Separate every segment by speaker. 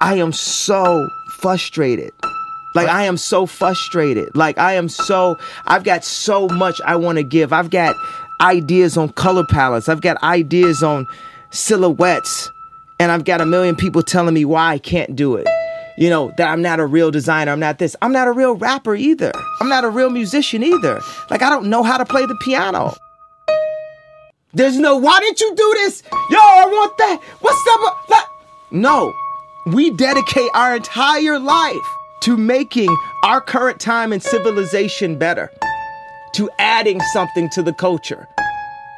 Speaker 1: I am so frustrated. Like I am so frustrated. Like I am so I've got so much I want to give. I've got ideas on color palettes. I've got ideas on silhouettes. And I've got a million people telling me why I can't do it. You know, that I'm not a real designer. I'm not this. I'm not a real rapper either. I'm not a real musician either. Like I don't know how to play the piano. There's no, why didn't you do this? Yo, I want that. What's up? No, we dedicate our entire life to making our current time and civilization better, to adding something to the culture.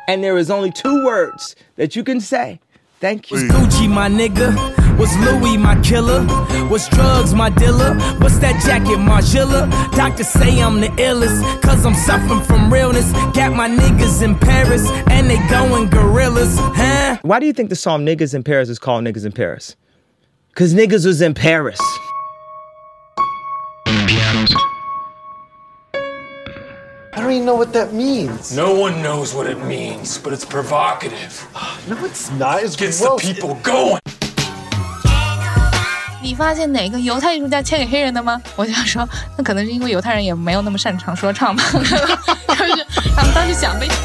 Speaker 1: And there is only two words that you can say. Thank you.
Speaker 2: Gucci, my nigga. Was Louis my killer? Was drugs my dealer? What's that jacket, Margilla? Doctors say I'm the illest, cause I'm suffering from realness. Got my niggas in Paris, and they going gorillas, huh?
Speaker 1: Why do you think the song Niggas in Paris is called Niggas in Paris? Cause niggas was in Paris.
Speaker 3: I don't even know what that means.
Speaker 4: No one knows what it means, but it's provocative.
Speaker 3: No, it's not. It's
Speaker 4: Gets the
Speaker 3: gross.
Speaker 4: people going.
Speaker 5: 你发现哪个犹太艺术家签给黑人的吗？我就想说，那可能是因为犹太人也没有那么擅长说唱吧，就是他们当时想呗。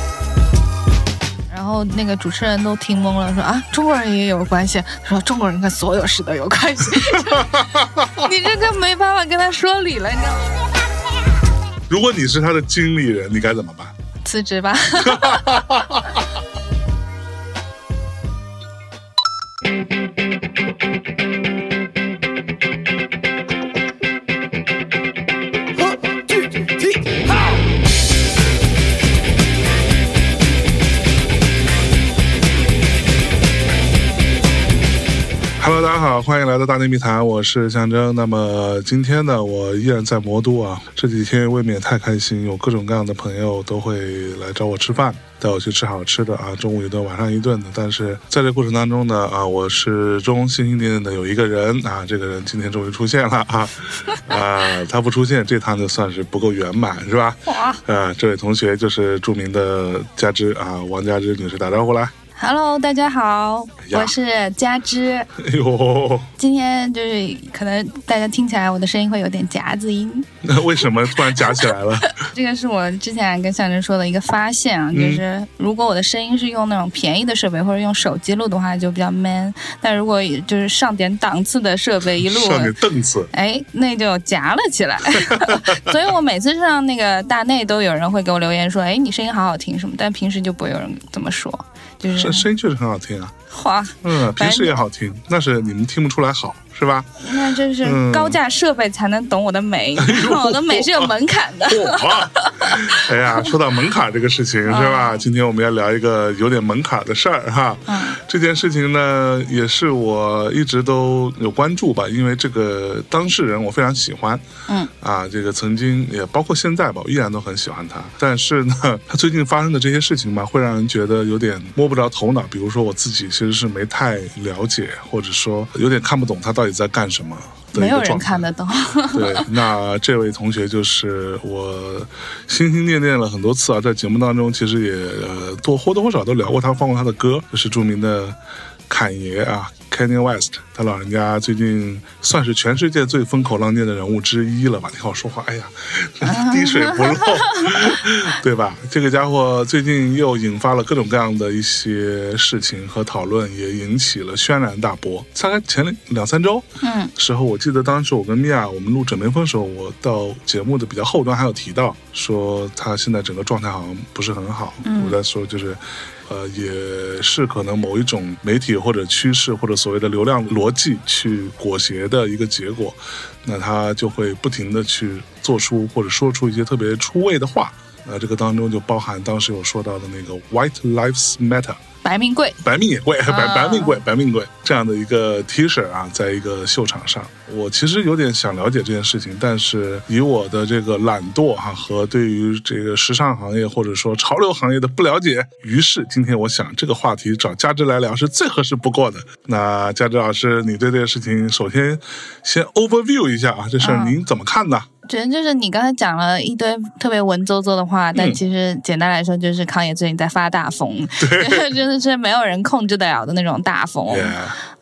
Speaker 5: 然后那个主持人都听懵了，说啊，中国人也有关系。他说中国人跟所有事都有关系，你这个没办法跟他说理了，你知道吗？
Speaker 6: 如果你是他的经理人，你该怎么办？
Speaker 5: 辞职吧。
Speaker 6: 大家好，欢迎来到大内密谈，我是象征。那么今天呢，我依然在魔都啊，这几天未免太开心，有各种各样的朋友都会来找我吃饭，带我去吃好吃的啊，中午一顿，晚上一顿的。但是在这过程当中呢，啊，我始终心心念念的有一个人啊，这个人今天终于出现了啊，啊，他不出现，这趟就算是不够圆满，是吧？啊，这位同学就是著名的佳芝啊，王佳芝女士，打招呼来。
Speaker 5: Hello，大家好，
Speaker 6: 呀
Speaker 5: 我是佳芝。
Speaker 6: 哎呦，
Speaker 5: 今天就是可能大家听起来我的声音会有点夹子音，
Speaker 6: 那 为什么突然夹起来了？
Speaker 5: 这个是我之前跟向征说的一个发现啊，就是如果我的声音是用那种便宜的设备或者用手机录的话，就比较 man；但如果就是上点档次的设备一录，
Speaker 6: 上点凳子。
Speaker 5: 哎，那就夹了起来。所以我每次上那个大内都有人会给我留言说，哎，你声音好好听什么，但平时就不会有人这么说，就是
Speaker 6: 声声音确实很好听啊，
Speaker 5: 哇，
Speaker 6: 嗯，平时也好听，那是你们听不出来好，是吧？
Speaker 5: 那真是
Speaker 6: 嗯
Speaker 5: 高价设备才能懂我的美，我的美是有门槛的。
Speaker 6: 哇！哎呀，说到门槛这个事情是吧？今天我们要聊一个有点门槛的事儿哈。
Speaker 5: 嗯
Speaker 6: 这件事情呢，也是我一直都有关注吧，因为这个当事人我非常喜欢。
Speaker 5: 嗯。
Speaker 6: 啊，这个曾经也包括现在吧，我依然都很喜欢他。但是呢，他最近发生的这些事情吧，会让人觉得有点摸不着头脑。比如说我自己其实是没太了解，或者说有点看不懂他到底在干什么。的一
Speaker 5: 没有人看得懂，
Speaker 6: 对，那这位同学就是我心心念念了很多次啊，在节目当中其实也呃多或多或少都聊过他，放过他的歌，就是著名的侃爷啊，Kanye West，他老人家最近算是全世界最风口浪尖的人物之一了吧？你看我说话，哎呀，滴水不漏，对吧？这个家伙最近又引发了各种各样的一些事情和讨论，也引起了轩然大波。大概前两三周，
Speaker 5: 嗯，
Speaker 6: 时候，我记得当时我跟米娅我们录《枕边风》的时候，我到节目的比较后端还有提到说他现在整个状态好像不是很好。我在说就是。呃，也是可能某一种媒体或者趋势或者所谓的流量逻辑去裹挟的一个结果，那他就会不停的去做出或者说出一些特别出位的话。那这个当中就包含当时有说到的那个 “White Lives Matter”。
Speaker 5: 白命贵。
Speaker 6: 白命也贵，白
Speaker 5: 啊
Speaker 6: 白命贵，白命贵这样的一个 T 恤啊，在一个秀场上，我其实有点想了解这件事情，但是以我的这个懒惰哈、和对于这个时尚行业或者说潮流行业的不了解，于是今天我想这个话题找佳芝来聊是最合适不过的。那佳芝老师，你对这个事情首先先 overview 一下啊，这事儿
Speaker 5: 嗯
Speaker 6: 您怎么看呢？
Speaker 5: 觉得就是你刚才讲了一堆特别文绉绉的话，但
Speaker 6: 嗯。
Speaker 5: 其实简单来说就是康爷最近在发大疯，真的是没有人控制得了的那种大疯。
Speaker 6: Yeah，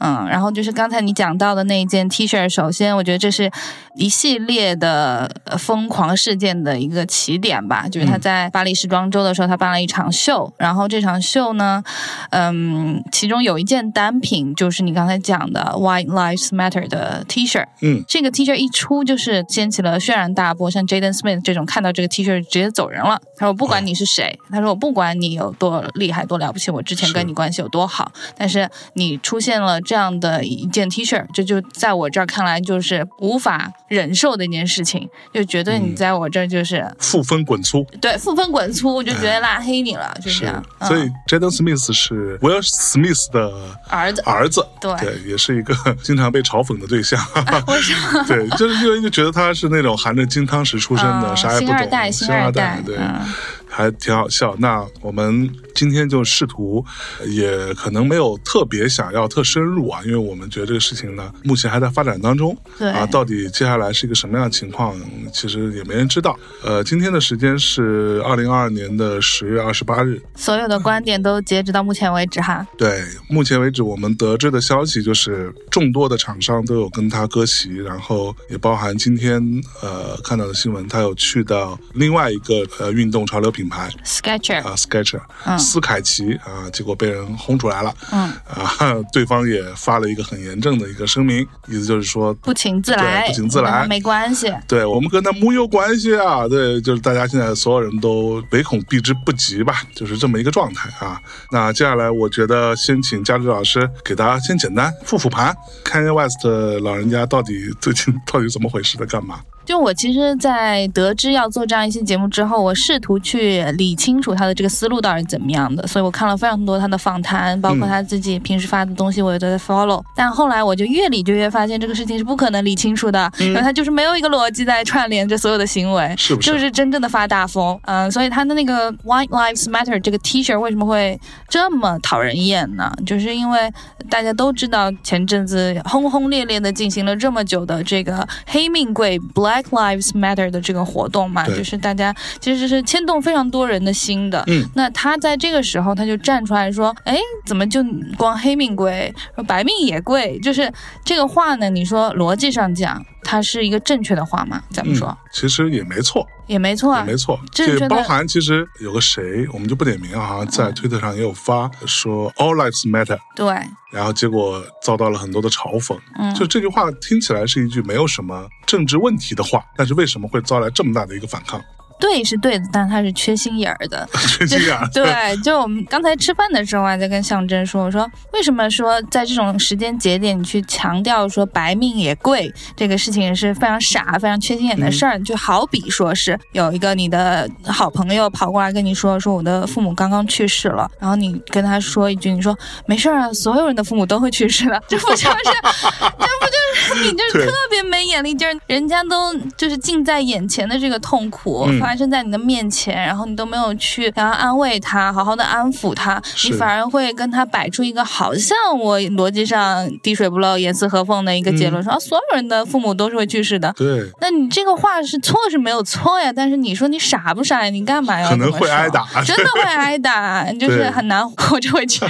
Speaker 5: 嗯，然后就是刚才你讲到的那一件 T 恤，首先我觉得这是一系列的呃疯狂事件的一个起点吧，就是他在巴黎时装周的时候，他办了一场秀，然后这场秀呢，嗯，其中有一件单品就是你刚才讲的 White Lives Matter 的 T 恤，
Speaker 6: 嗯，
Speaker 5: 这个 T 恤一出就是掀起了轩然大波，像 Jaden Smith 这种看到这个 T 恤直接走人了。他说不管你是谁，他说我不管你有多厉害多了不起，我之前跟你关系有多好，但是你出现了这样的一件 T 恤，这就在我这儿看来就是无法忍受的一件事情，就觉得你在我这儿就是、
Speaker 6: 负分滚粗。
Speaker 5: 对负分滚粗，我就觉得拉黑你了，就是这样。嗯
Speaker 6: 所以 Jaden Smith 是 Will Smith 的
Speaker 5: 儿子
Speaker 6: 儿子，
Speaker 5: 对
Speaker 6: 也是一个经常被嘲讽的对象。
Speaker 5: 为什么？
Speaker 6: 对，就是因为就觉得他是那种含着金汤匙出生的，
Speaker 5: 嗯
Speaker 6: 啥也不懂，
Speaker 5: 星二代
Speaker 6: 星
Speaker 5: 星二代
Speaker 6: 代，对，
Speaker 5: 嗯
Speaker 6: 还挺好笑。那我们今天就试图，也可能没有特别想要特深入啊，因为我们觉得这个事情呢，目前还在发展当中。
Speaker 5: 对
Speaker 6: 啊，到底接下来是一个什么样的情况，其实也没人知道。呃，今天的时间是二零二二年的十月二十八日。
Speaker 5: 所有的观点都截止到目前为止哈。
Speaker 6: 对，目前为止我们得知的消息就是，众多的厂商都有跟他割席，然后也包含今天呃看到的新闻，他有去到另外一个呃运动潮流品牌
Speaker 5: Sketcher，
Speaker 6: 啊、Sketcher，、
Speaker 5: 嗯
Speaker 6: 斯凯奇啊、结果被人轰出来了。
Speaker 5: 嗯，
Speaker 6: 啊，对方也发了一个很严正的一个声明，意思就是说
Speaker 5: 不请自来，
Speaker 6: 不请自来
Speaker 5: 没关系。
Speaker 6: 对我们跟他没有关系啊，对，就是大家现在所有人都唯恐避之不及吧，就是这么一个状态啊。那接下来我觉得先请佳芝老师给大家先简单复复盘，Kanye West 老人家到底最近到底怎么回事，在干嘛？
Speaker 5: 就我其实，在得知要做这样一期节目之后，我试图去理清楚他的这个思路到底是怎么样的，所以我看了非常多他的访谈，包括他自己平时发的东西，我也都在 follow。但后来我就越理就越发现这个事情是不可能理清楚的，因为他就是没有一个逻辑在串联着所有的行为，
Speaker 6: 是不是
Speaker 5: 就是真正的发大疯。嗯，所以他的那个 White Lives Matter 这个 T 恤为什么会这么讨人厌呢？就是因为大家都知道前阵子轰轰烈烈的进行了这么久的这个黑命贵 Black Lives Matter 的这个活动嘛，就是大家其实是牵动非常多人的心的。
Speaker 6: 嗯，
Speaker 5: 那他在这个时候他就站出来说：“哎，怎么就光黑命贵，说白命也贵？”就是这个话呢，你说逻辑上讲，它是一个正确的话吗？咱们说、
Speaker 6: 嗯，其实也没错，
Speaker 5: 也没错啊，
Speaker 6: 也没错，这包含其实有个谁，我们就不点名啊，在推特上也有发说 All lives matter。
Speaker 5: 对，
Speaker 6: 然后结果遭到了很多的嘲讽。
Speaker 5: 嗯
Speaker 6: 就这句话听起来是一句没有什么政治问题的话，但是为什么会遭来这么大的一个反抗？
Speaker 5: 对是对的，但他是缺心眼儿的。
Speaker 6: 缺心眼儿。
Speaker 5: 对，就我们刚才吃饭的时候啊，在跟象征说，我说为什么说在这种时间节点，你去强调说白命也贵这个事情是非常傻、非常缺心眼的事儿？就好比说是有一个你的好朋友跑过来跟你说，说我的父母刚刚去世了，然后你跟他说一句，你说没事儿啊，所有人的父母都会去世的，这不就是，这不就是 你就是特别没眼力劲儿，人家都就是近在眼前的这个痛苦、
Speaker 6: 嗯。
Speaker 5: 发生在你的面前，然后你都没有去然后安慰他，好好的安抚他，你反而会跟他摆出一个好像我逻辑上滴水不漏、严丝合缝的一个结
Speaker 6: 嗯。
Speaker 5: 论，说、啊所有人的父母都是会去世的。
Speaker 6: 对，
Speaker 5: 那你这个话是错是没有错呀，但是你说你傻不傻呀？你干嘛要
Speaker 6: 可能会挨打。
Speaker 5: 真的会挨打，就是很难活着回去。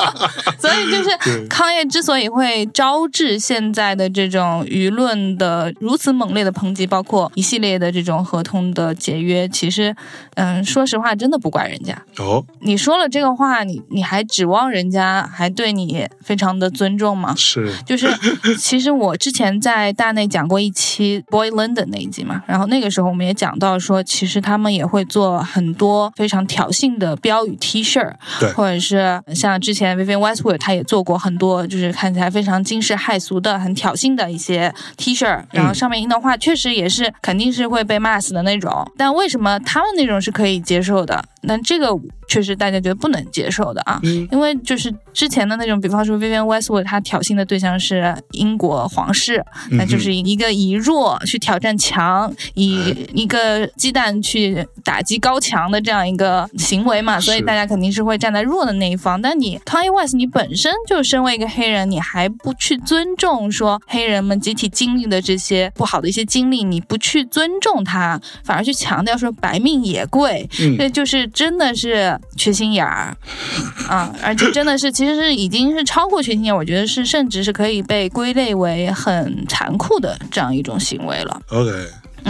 Speaker 5: 所以就是康业之所以会招致现在的这种舆论的如此猛烈的抨击，包括一系列的这种合同的解约，其实，嗯，说实话，真的不怪人家。
Speaker 6: 哦，
Speaker 5: 你说了这个话，你你还指望人家还对你非常的尊重吗？
Speaker 6: 是，
Speaker 5: 就是，其实我之前在大内讲过一期 Boy London 那一集嘛，然后那个时候我们也讲到说，其实他们也会做很多非常挑衅的标语 T 恤，
Speaker 6: 对
Speaker 5: 或者是像之前 Vivienne Westwood 他也做过很多，就是看起来非常惊世骇俗的、很挑衅的一些 T 恤，然后上面印的话确实也是肯定是会被骂死的那种，但为什么他们那种是可以接受的？那这个确实大家觉得不能接受的啊，
Speaker 6: 嗯。
Speaker 5: 因为就是之前的那种，比方说 Vivienne Westwood，他挑衅的对象是英国皇室，
Speaker 6: 嗯
Speaker 5: 那就是一个以弱去挑战强，以一个鸡蛋去打击高墙的这样一个行为嘛，所以大家肯定是会站在弱的那一方。但你 Kanye West，你本身就身为一个黑人，你还不去尊重说黑人们集体经历的这些不好的一些经历，你不去尊重他，反而去强调说白命也贵，
Speaker 6: 嗯
Speaker 5: 这就是真的是缺心眼儿 啊，而且真的是其实是已经是超过缺心眼，我觉得是甚至是可以被归类为很残酷的这样一种行为了。
Speaker 6: OK，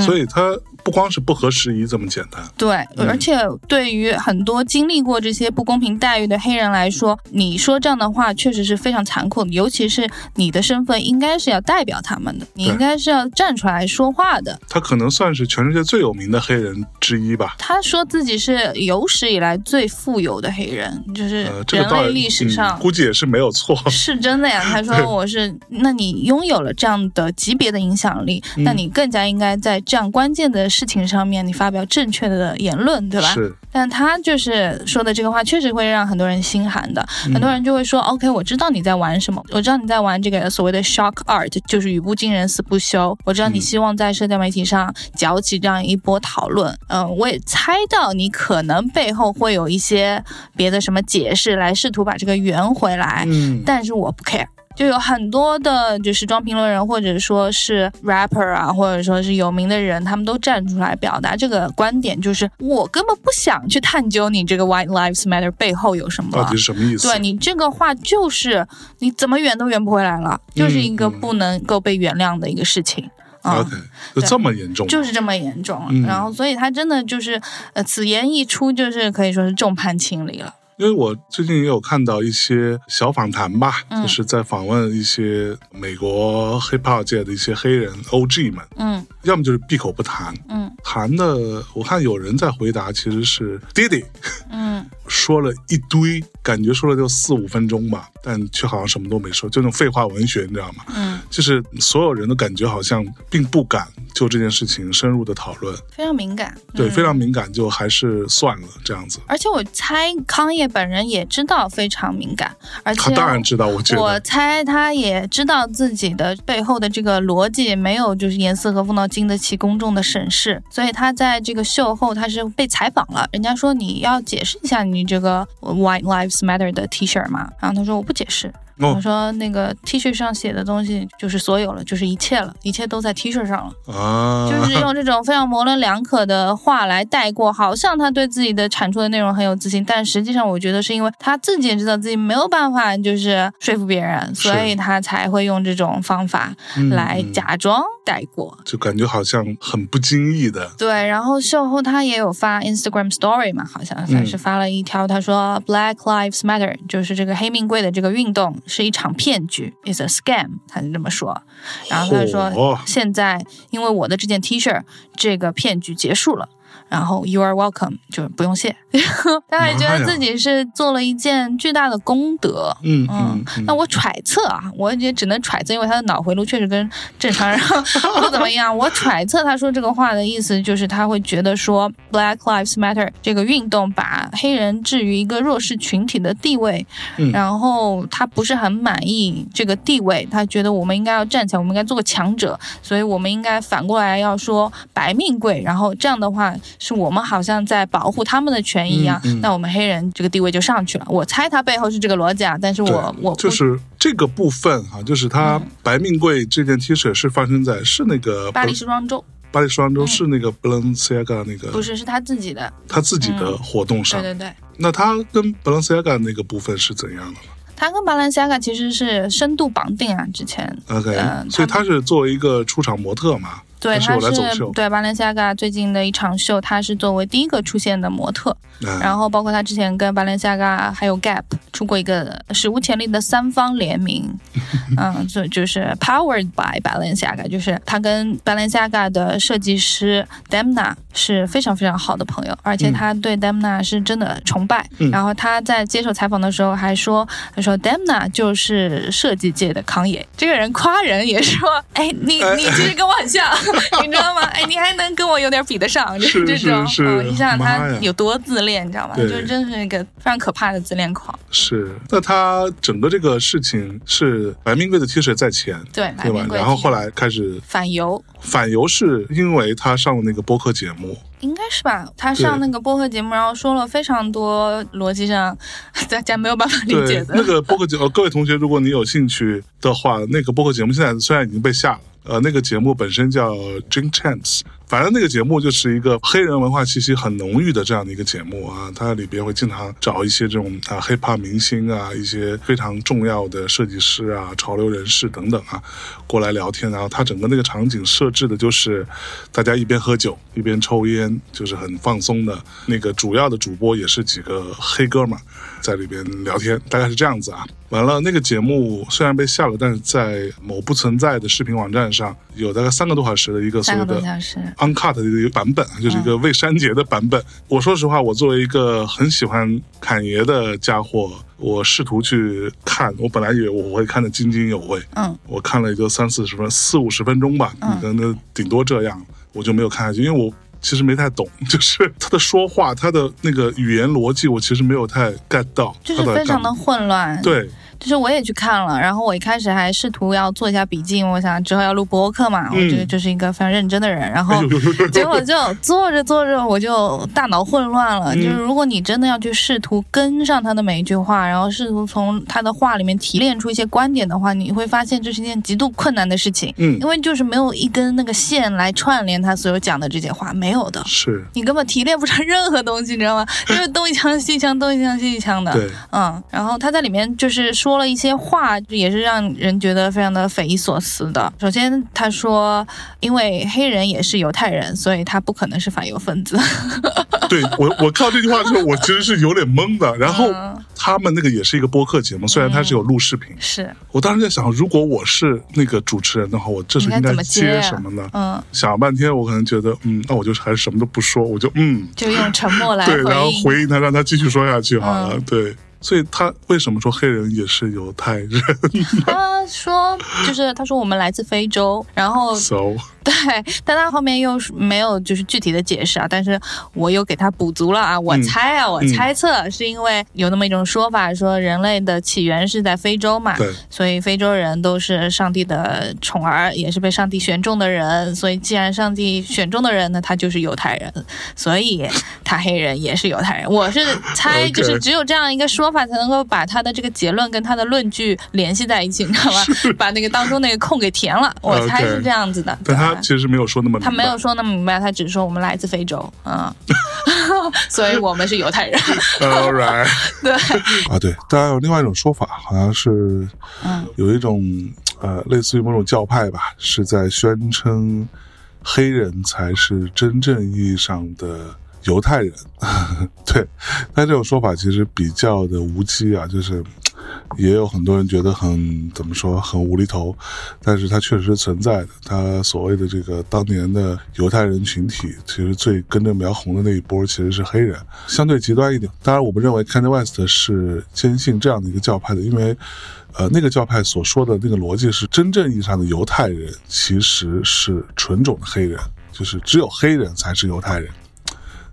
Speaker 6: 所
Speaker 5: 嗯
Speaker 6: 以他不光是不合时宜这么简单。
Speaker 5: 对，而且对于很多经历过这些不公平待遇的黑人来说，你说这样的话确实是非常残酷的，尤其是你的身份应该是要代表他们的，你应该是要站出来说话的。
Speaker 6: 他可能算是全世界最有名的黑人之一吧。
Speaker 5: 他说自己是有史以来最富有的黑人，就是人类历史上
Speaker 6: 嗯、估计也是没有错。
Speaker 5: 是真的呀，他说我是，那你拥有了这样的级别的影响力，
Speaker 6: 嗯
Speaker 5: 那你更加应该在这样关键的事情上面，你发表正确的言论，对吧？
Speaker 6: 是，
Speaker 5: 但他就是说的这个话，确实会让很多人心寒的。
Speaker 6: 嗯
Speaker 5: 很多人就会说：“OK，我知道你在玩什么，我知道你在玩这个所谓的 shock art，就是语不惊人死不休。我知道你希望在社交媒体上搅起这样一波讨论。嗯、我也猜到你可能背后会有一些别的什么解释来试图把这个圆回来。
Speaker 6: 嗯，
Speaker 5: 但是我不 care。就有很多的，就是装评论人，或者说是 rapper 啊，或者说是有名的人，他们都站出来表达这个观点，就是我根本不想去探究你这个 White Lives Matter 背后有什么。
Speaker 6: 到底是什么意思？
Speaker 5: 对你这个话就是你怎么圆都圆不回来了，就是一个
Speaker 6: 嗯
Speaker 5: 不能够被原谅的一个事情。啊
Speaker 6: OK，就这么严重，
Speaker 5: 就是这么严重，
Speaker 6: 嗯
Speaker 5: 然后所以他真的就是，呃，此言一出，就是可以说是众叛亲离了。
Speaker 6: 因为我最近也有看到一些小访谈吧，
Speaker 5: 嗯
Speaker 6: 就是在访问一些美国 hip hop 界的一些黑人 OG 们，
Speaker 5: 嗯
Speaker 6: 要么就是闭口不谈，
Speaker 5: 嗯
Speaker 6: 谈的我看有人在回答，其实是 Diddy
Speaker 5: 嗯
Speaker 6: 说了一堆，感觉说了就四五分钟吧，但却好像什么都没说，就那种废话文学，你知道吗？
Speaker 5: 嗯，
Speaker 6: 就是所有人都感觉好像并不敢就这件事情深入的讨论，
Speaker 5: 非常敏感。
Speaker 6: 对，
Speaker 5: 嗯
Speaker 6: 非常敏感，就还是算了这样子。
Speaker 5: 而且我猜康业本人也知道非常敏感，而且
Speaker 6: 他当然知道，我
Speaker 5: 我，猜他也知道自己的背后的这个逻辑没有就是严丝合缝到经得起公众的审视，所以他在这个秀后他是被采访了，人家说你要解释一下你这个 White Lives Matter 的 T 恤嘛，然后他说我不解释。
Speaker 6: 哦。
Speaker 5: 我说那个 T 恤上写的东西就是所有了，就是一切了，一切都在 T 恤上了。
Speaker 6: 啊，
Speaker 5: 就是用这种非常模棱两可的话来带过，好像他对自己的产出的内容很有自信，但实际上我觉得是因为他自己也知道自己没有办法就是说服别人，所以他才会用这种方法
Speaker 6: 嗯
Speaker 5: 来
Speaker 6: 嗯
Speaker 5: 假装带过。
Speaker 6: 就感觉好像很不经意的，
Speaker 5: 对，然后秀后他也有发 Instagram Story 嘛，好像算是发了一条，他说 Black Lives Matter 就是这个黑命贵的这个运动是一场骗局，is a scam，他就这么说。然后他就说现在因为我的这件 T 恤，这个骗局结束了。然后 You are welcome，就是不用谢。他还觉得自己是做了一件巨大的功德。
Speaker 6: 嗯
Speaker 5: 嗯
Speaker 6: 嗯，
Speaker 5: 那我揣测啊，我也只能揣测，因为他的脑回路确实跟正常人不怎么样。我揣测他说这个话的意思就是他会觉得说 Black Lives Matter 这个运动把黑人置于一个弱势群体的地位，
Speaker 6: 嗯
Speaker 5: 然后他不是很满意这个地位，他觉得我们应该要站起来，我们应该做个强者，所以我们应该反过来要说白命贵，然后这样的话是我们好像在保护他们的权益一样，
Speaker 6: 嗯嗯。
Speaker 5: 那我们黑人这个地位就上去了。我猜他背后是这个逻辑啊，但是我我
Speaker 6: 就是这个部分哈、就是他白命贵这件 T 恤是发生在是那个
Speaker 5: 巴黎时装周。
Speaker 6: 巴黎时装周是那个 Balenciaga 那个
Speaker 5: 不是是他自己的，
Speaker 6: 他自己的活动上，
Speaker 5: 对对对。
Speaker 6: 那他跟 Balenciaga 那个部分是怎样的呢
Speaker 5: 他跟 Balenciaga 其实是深度绑定啊，之前
Speaker 6: ？OK，、
Speaker 5: 嗯
Speaker 6: 所以他是作为一个出场模特嘛，
Speaker 5: 对，
Speaker 6: 他是
Speaker 5: 对巴伦西亚嘎最近的一场秀，他是作为第一个出现的模特，
Speaker 6: 嗯
Speaker 5: 然后包括他之前跟巴伦西亚嘎还有 Gap 出过一个史无前例的三方联名，嗯，就就是 Powered by Balenciaga，就是他跟 Balenciaga 的设计师 Demna 是非常非常好的朋友，而且他对 Demna 是真的崇拜。
Speaker 6: 嗯。
Speaker 5: 然后他在接受采访的时候还说，他说 Demna 就是设计界的康也。这个人夸人也说，哎，你你其实跟我很像，你知道吗？哎，你还能跟我有点比得上，就是这种。嗯，你想想他有多自恋，你知道吗？就是真是一个非常可怕的自恋狂。
Speaker 6: 是。那他整个这个事情是白命贵的 T 恤在前，
Speaker 5: 对，白
Speaker 6: 对吧然后后来开始
Speaker 5: 反犹。
Speaker 6: 反犹，是因为他上了那个播客节目，
Speaker 5: 应该是吧？他上那个播客节目，然后说了非常多逻辑上 大家没有办法理解的。
Speaker 6: 那个播客节，呃，各位同学，如果你有兴趣的话，那个播客节目现在虽然已经被下了。呃，那个节目本身叫 Drink Champs，反正那个节目就是一个黑人文化气息很浓郁的这样的一个节目啊，它里边会经常找一些这种啊 hiphop 明星啊，一些非常重要的设计师啊、潮流人士等等啊过来聊天，然后它整个那个场景设置的就是大家一边喝酒一边抽烟，就是很放松的。那个主要的主播也是几个黑哥们儿在里边聊天，大概是这样子啊。完了，那个节目虽然被下了，但是在某不存在的视频网站上有大概三个多小时的一个所谓的，uncut 的一个版本，就是一个未删节的版本。我说实话，我作为一个很喜欢侃爷的家伙，我试图去看，我本来以为我会看得津津有味，
Speaker 5: 嗯，
Speaker 6: 我看了也就三四十分、四五十分钟吧，可能顶多这样，我就没有看下去，因为我。其实没太懂，就是他的说话，他的那个语言逻辑，我其实没有太 get 到。
Speaker 5: 就是非常的混乱。
Speaker 6: 对，
Speaker 5: 就是我也去看了，然后我一开始还试图要做一下笔记，我想之后要录播客嘛，我觉得就是一个非常认真的人，然后 结果就做着做着我就大脑混乱了。
Speaker 6: 嗯
Speaker 5: 就是如果你真的要去试图跟上他的每一句话，然后试图从他的话里面提炼出一些观点的话，你会发现这是一件极度困难的事情，
Speaker 6: 嗯
Speaker 5: 因为就是没有一根那个线来串联他所有讲的这些话，没有的。
Speaker 6: 是，
Speaker 5: 你根本提炼不成任何东西，你知道吗？就是东一枪西一枪，东一枪西一枪的。
Speaker 6: 对，
Speaker 5: 嗯，然后他在里面就是说了一些话，也是让人觉得非常的匪夷所思的。首先，他说，因为黑人也是犹太人，所以他不可能是反犹分子。
Speaker 6: 对我，我看到这句话之后，我其实是有点懵的。然后
Speaker 5: 嗯
Speaker 6: 他们那个也是一个播客节目，虽然它是有录视频，
Speaker 5: 是，
Speaker 6: 我当时在想，如果我是那个主持人的话，我这时候应
Speaker 5: 应该
Speaker 6: 接什么呢？
Speaker 5: 嗯，
Speaker 6: 想了半天，我可能觉得，嗯，那我就还是什么都不说，我就嗯，
Speaker 5: 就用沉默来
Speaker 6: 对，然后
Speaker 5: 回应。
Speaker 6: 他，让他继续说下去好了。
Speaker 5: 嗯
Speaker 6: 对，所以他为什么说黑人也是犹太人
Speaker 5: 他说，就是他说我们来自非洲，然后
Speaker 6: ？So
Speaker 5: 对，但他后面又是没有就是具体的解释啊，但是我又给他补足了啊，我
Speaker 6: 嗯
Speaker 5: 猜啊，我猜测是因为有那么一种说法，说人类的起源是在非洲嘛，
Speaker 6: 对，
Speaker 5: 所以非洲人都是上帝的宠儿，也是被上帝选中的人，所以既然上帝选中的人呢，他就是犹太人，所以他黑人也是犹太人。我是猜，就是只有这样一个说法，才能够把他的这个结论跟他的论据联系在一起，你知道吗？把那个当中那个空给填了，我猜是这样子的。
Speaker 6: 但他
Speaker 5: 对
Speaker 6: 其实没有说那么明白，
Speaker 5: 他没有说那么明白，他只是说我们来自非洲，嗯，所以我们是犹太人。
Speaker 6: All right
Speaker 5: 对，
Speaker 6: 啊，对，当然有另外一种说法，好像是
Speaker 5: 嗯
Speaker 6: 有一种呃，类似于某种教派吧，是在宣称黑人才是真正意义上的犹太人。对，但这种说法其实比较的无稽啊，就是也有很多人觉得很怎么说很无厘头，但是它确实存在的。它所谓的这个当年的犹太人群体，其实最跟着苗红的那一波其实是黑人，相对极端一点。当然，我们认为 Kanye West 是坚信这样的一个教派的，因为。呃，那个教派所说的那个逻辑是，真正意义上的犹太人其实是纯种的黑人，就是只有黑人才是犹太人。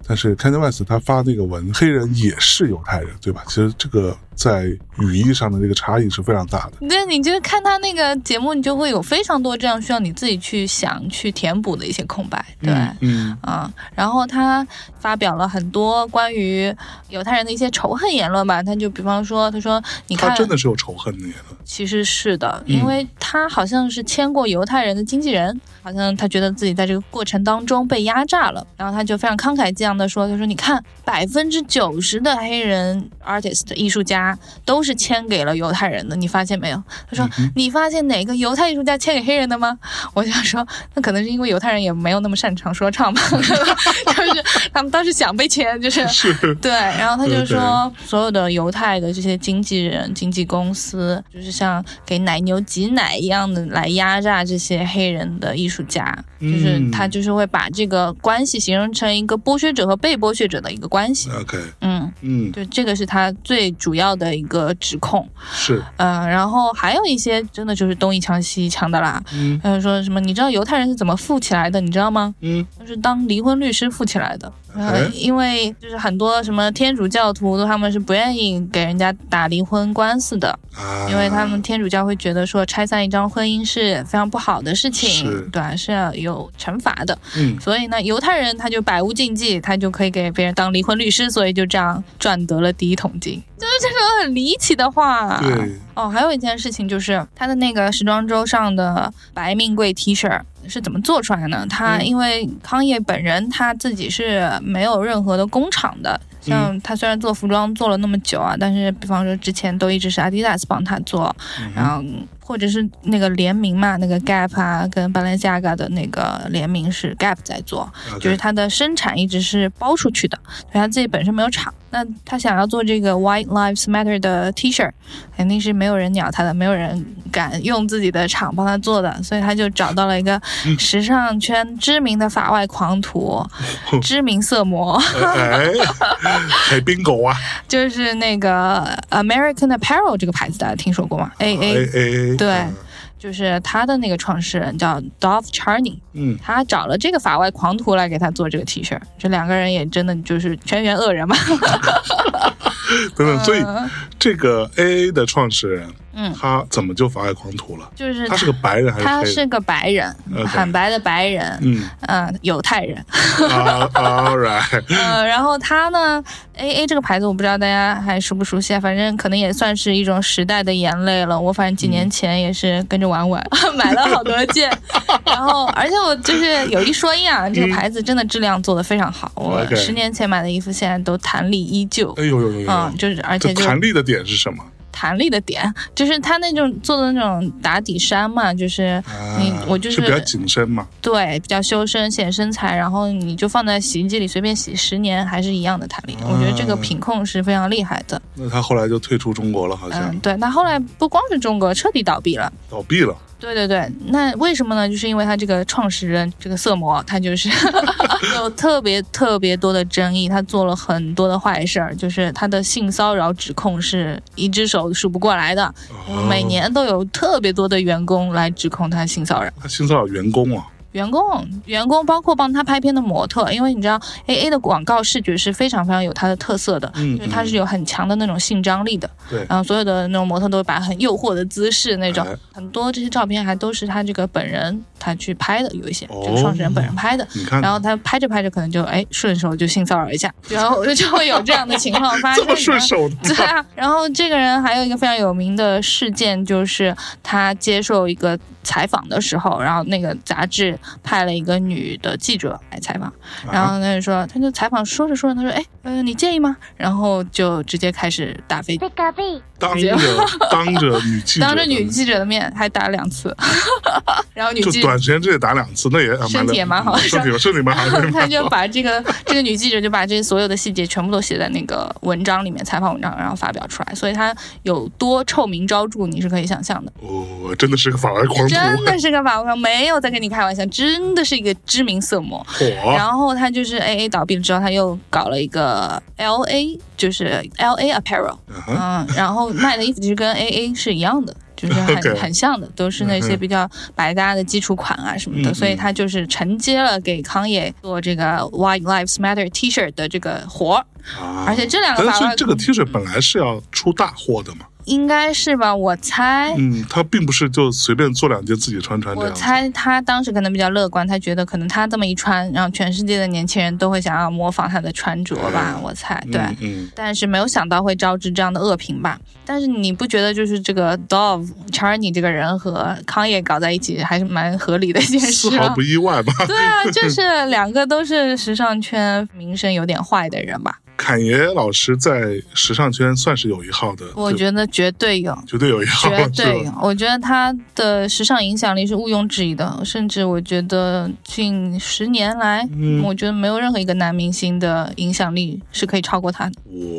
Speaker 6: 但是 Kanye West 他发那个文，黑人也是犹太人，对吧？其实这个在语义上的这个差异是非常大的。
Speaker 5: 对，你就看他那个节目，你就会有非常多这样需要你自己去想、去填补的一些空白，对。
Speaker 6: 嗯，
Speaker 5: 啊、然后他发表了很多关于犹太人的一些仇恨言论吧。他就比方说，他说：“你看，
Speaker 6: 他真的是有仇恨的言论。
Speaker 5: 其实是的，因为他好像是签过犹太人的经纪人，好像他觉得自己在这个过程当中被压榨了，然后他就非常慷慨激昂的说：“他说你看，百分之九十的黑人 artist 艺术家都是签给了犹太人的，你发现没有？”他说：“你发现哪个犹太艺术家签给黑人的吗？”我就想说，那可能是因为犹太人也没有那么擅长说唱吧，就是他们当时想被签，就是
Speaker 6: 是，
Speaker 5: 对，然后他就说，所有的犹太的这些经纪人、经纪公司，就是像给奶牛挤奶一样的来压榨这些黑人的艺术家，就是
Speaker 6: 嗯
Speaker 5: 他就是会把这个关系形容成一个剥削者和被剥削者的一个关系。
Speaker 6: OK，
Speaker 5: 嗯，
Speaker 6: 嗯，
Speaker 5: 就，这个是他最主要的一个指控。
Speaker 6: 是，
Speaker 5: 嗯、然后还有一些真的就是东一枪西一枪的啦。
Speaker 6: 嗯
Speaker 5: 说什么，你知道犹太人是怎么富起来的？你知道吗？
Speaker 6: 嗯，
Speaker 5: 就是当离婚律师富起来的。呃
Speaker 6: 哎，
Speaker 5: 因为就是很多什么天主教徒，他们是不愿意给人家打离婚官司的，
Speaker 6: 啊，
Speaker 5: 因为他们天主教会觉得说拆散一张婚姻是非常不好的事情，对，是要有惩罚的。
Speaker 6: 嗯。
Speaker 5: 所以呢，犹太人他就百无禁忌，他就可以给别人当离婚律师，所以就这样赚得了第一桶金，就是这种很离奇的话。
Speaker 6: 对，
Speaker 5: 哦，还有一件事情就是他的那个时装周上的白命贵 T 恤，是怎么做出来的呢？他因为康业本人他自己是没有任何的工厂的，像他虽然做服装做了那么久啊，但是比方说之前都一直是 Adidas 帮他做，然后或者是那个联名嘛，那个 Gap 啊跟 Balenciaga 的那个联名是 Gap 在做就是它的生产一直是包出去的，所以他自己本身没有厂。那他想要做这个 White Lives Matter 的 T 恤，肯定是没有人鸟他的，没有人敢用自己的厂帮他做的，所以他就找到了一个时尚圈知名的法外狂徒，知名色魔，
Speaker 6: 哎，係邊個啊
Speaker 5: 就是那个 American Apparel 这个牌子，大家听说过吗？A？A
Speaker 6: A，
Speaker 5: 对，就是他的那个创始人叫 Dove Charney，
Speaker 6: 嗯，
Speaker 5: 他找了这个法外狂徒来给他做这个 T 恤，这两个人也真的就是全员恶人嘛。
Speaker 6: 等等，所以这个 A A 的创始人，
Speaker 5: 嗯
Speaker 6: 他怎么就法外狂徒了？
Speaker 5: 就是
Speaker 6: 他是个白人还是人？
Speaker 5: 他是个白人很白的白人，
Speaker 6: 嗯
Speaker 5: 嗯，犹太人。
Speaker 6: 啊，All right，
Speaker 5: 呃，然后他呢，A A 这个牌子我不知道大家还熟不熟悉啊，反正可能也算是一种时代的眼泪了。我反正几
Speaker 6: 嗯
Speaker 5: 年前也是跟着玩玩，买了好多件。然后，而且我就是有一说一啊，这个牌子真的质量做得非常好。我十年前买的衣服现在都弹力依旧。
Speaker 6: 哎呦呦呦呦，
Speaker 5: 嗯，就是而且就
Speaker 6: 弹力的点是什么？
Speaker 5: 弹力的点，就是它那种做的那种打底衫嘛，就是你、
Speaker 6: 啊
Speaker 5: 我就是
Speaker 6: 比较紧身嘛。
Speaker 5: 对，比较修身显身材，然后你就放在洗衣机里随便洗十年还是一样的弹力。我觉得这个品控是非常厉害的。
Speaker 6: 那他后来就退出中国了，好像
Speaker 5: 嗯，对，他后来不光是中国彻底倒闭了。
Speaker 6: 倒闭了。
Speaker 5: 对对对，那为什么呢？就是因为他这个创始人这个色魔，他就是 有特别特别多的争议，他做了很多的坏事儿，就是他的性骚扰指控是一只手数不过来的，
Speaker 6: 哦
Speaker 5: 每年都有特别多的员工来指控他性骚扰。
Speaker 6: 他性骚扰员工啊，
Speaker 5: 员工，员工包括帮他拍片的模特，因为你知道 A A 的广告视觉是非常非常有它的特色的，
Speaker 6: 嗯
Speaker 5: 就是它是有很强的那种性张力的。
Speaker 6: 对
Speaker 5: 然后所有的那种模特都会摆很诱惑的姿势那种，
Speaker 6: 哎
Speaker 5: 很多这些照片还都是他这个本人他去拍的，有一些、
Speaker 6: 哦
Speaker 5: 这个创始人本人拍的。
Speaker 6: 你看，
Speaker 5: 然后他拍着拍着，可能就哎顺手就性骚扰一下，然后就会有这样的情况发生。
Speaker 6: 这么顺手的
Speaker 5: 对啊，然后这个人还有一个非常有名的事件，就是他接受一个采访的时候，然后那个杂志派了一个女的记者来采访，然后他就说，他就采访说着说着，他说，哎，呃，你介意吗？然后就直接开始打飞机，
Speaker 6: 当着当着女记者的，
Speaker 5: 当着女记者的 面还打了两次，然后女
Speaker 6: 就
Speaker 5: 记
Speaker 6: 短时间之内打两次，那也
Speaker 5: 身体也蛮好
Speaker 6: 身体身体蛮好，身体
Speaker 5: 他就。把这个这个女记者就把这所有的细节全部都写在那个文章里面，采访文章，然后发表出来，所以他有多臭名昭著，你是可以想象的。
Speaker 6: 哦，真的是个法外狂徒，
Speaker 5: 真的是个法外狂，没有在跟你开玩笑，真的是一个知名色魔。
Speaker 6: 火
Speaker 5: 然后他就是 A A 倒闭了之后，他又搞了一个 L A，就是 L A Apparel，
Speaker 6: 啊
Speaker 5: 嗯，然后卖的衣服其实跟 A A 是一样的。就是很 很像的，都是那些比较百搭的基础款啊什么的，
Speaker 6: 嗯
Speaker 5: 所以他就是承接了给康也做这个 White Lives Matter T 恤的这个活儿，
Speaker 6: 啊
Speaker 5: 而且这两个法外
Speaker 6: 但是这个 T 恤本来是要出大货的嘛，
Speaker 5: 应该是吧？我猜，
Speaker 6: 嗯，他并不是就随便做两件自己穿穿这
Speaker 5: 我
Speaker 6: 样我。
Speaker 5: 猜他当时可能比较乐观，他觉得可能他这么一穿，然后全世界的年轻人都会想要模仿他的穿着吧，我猜对。
Speaker 6: 嗯嗯，
Speaker 5: 但是没有想到会招致这样的恶评吧？但是你不觉得就是这个 Dove Charney 这个人和康也搞在一起，还是蛮合理的一件事吗
Speaker 6: 丝毫不？意外吧？
Speaker 5: 对啊，就是两个都是时尚圈名声有点坏的人吧？
Speaker 6: 侃爷老师在时尚圈算是有一号的，
Speaker 5: 我觉得绝对有。
Speaker 6: 绝对有
Speaker 5: 绝对
Speaker 6: 有，
Speaker 5: 我觉得他的时尚影响力是毋庸置疑的，甚至我觉得近十年来，
Speaker 6: 嗯。
Speaker 5: 我觉得没有任何一个男明星的影响力是可以超过他的。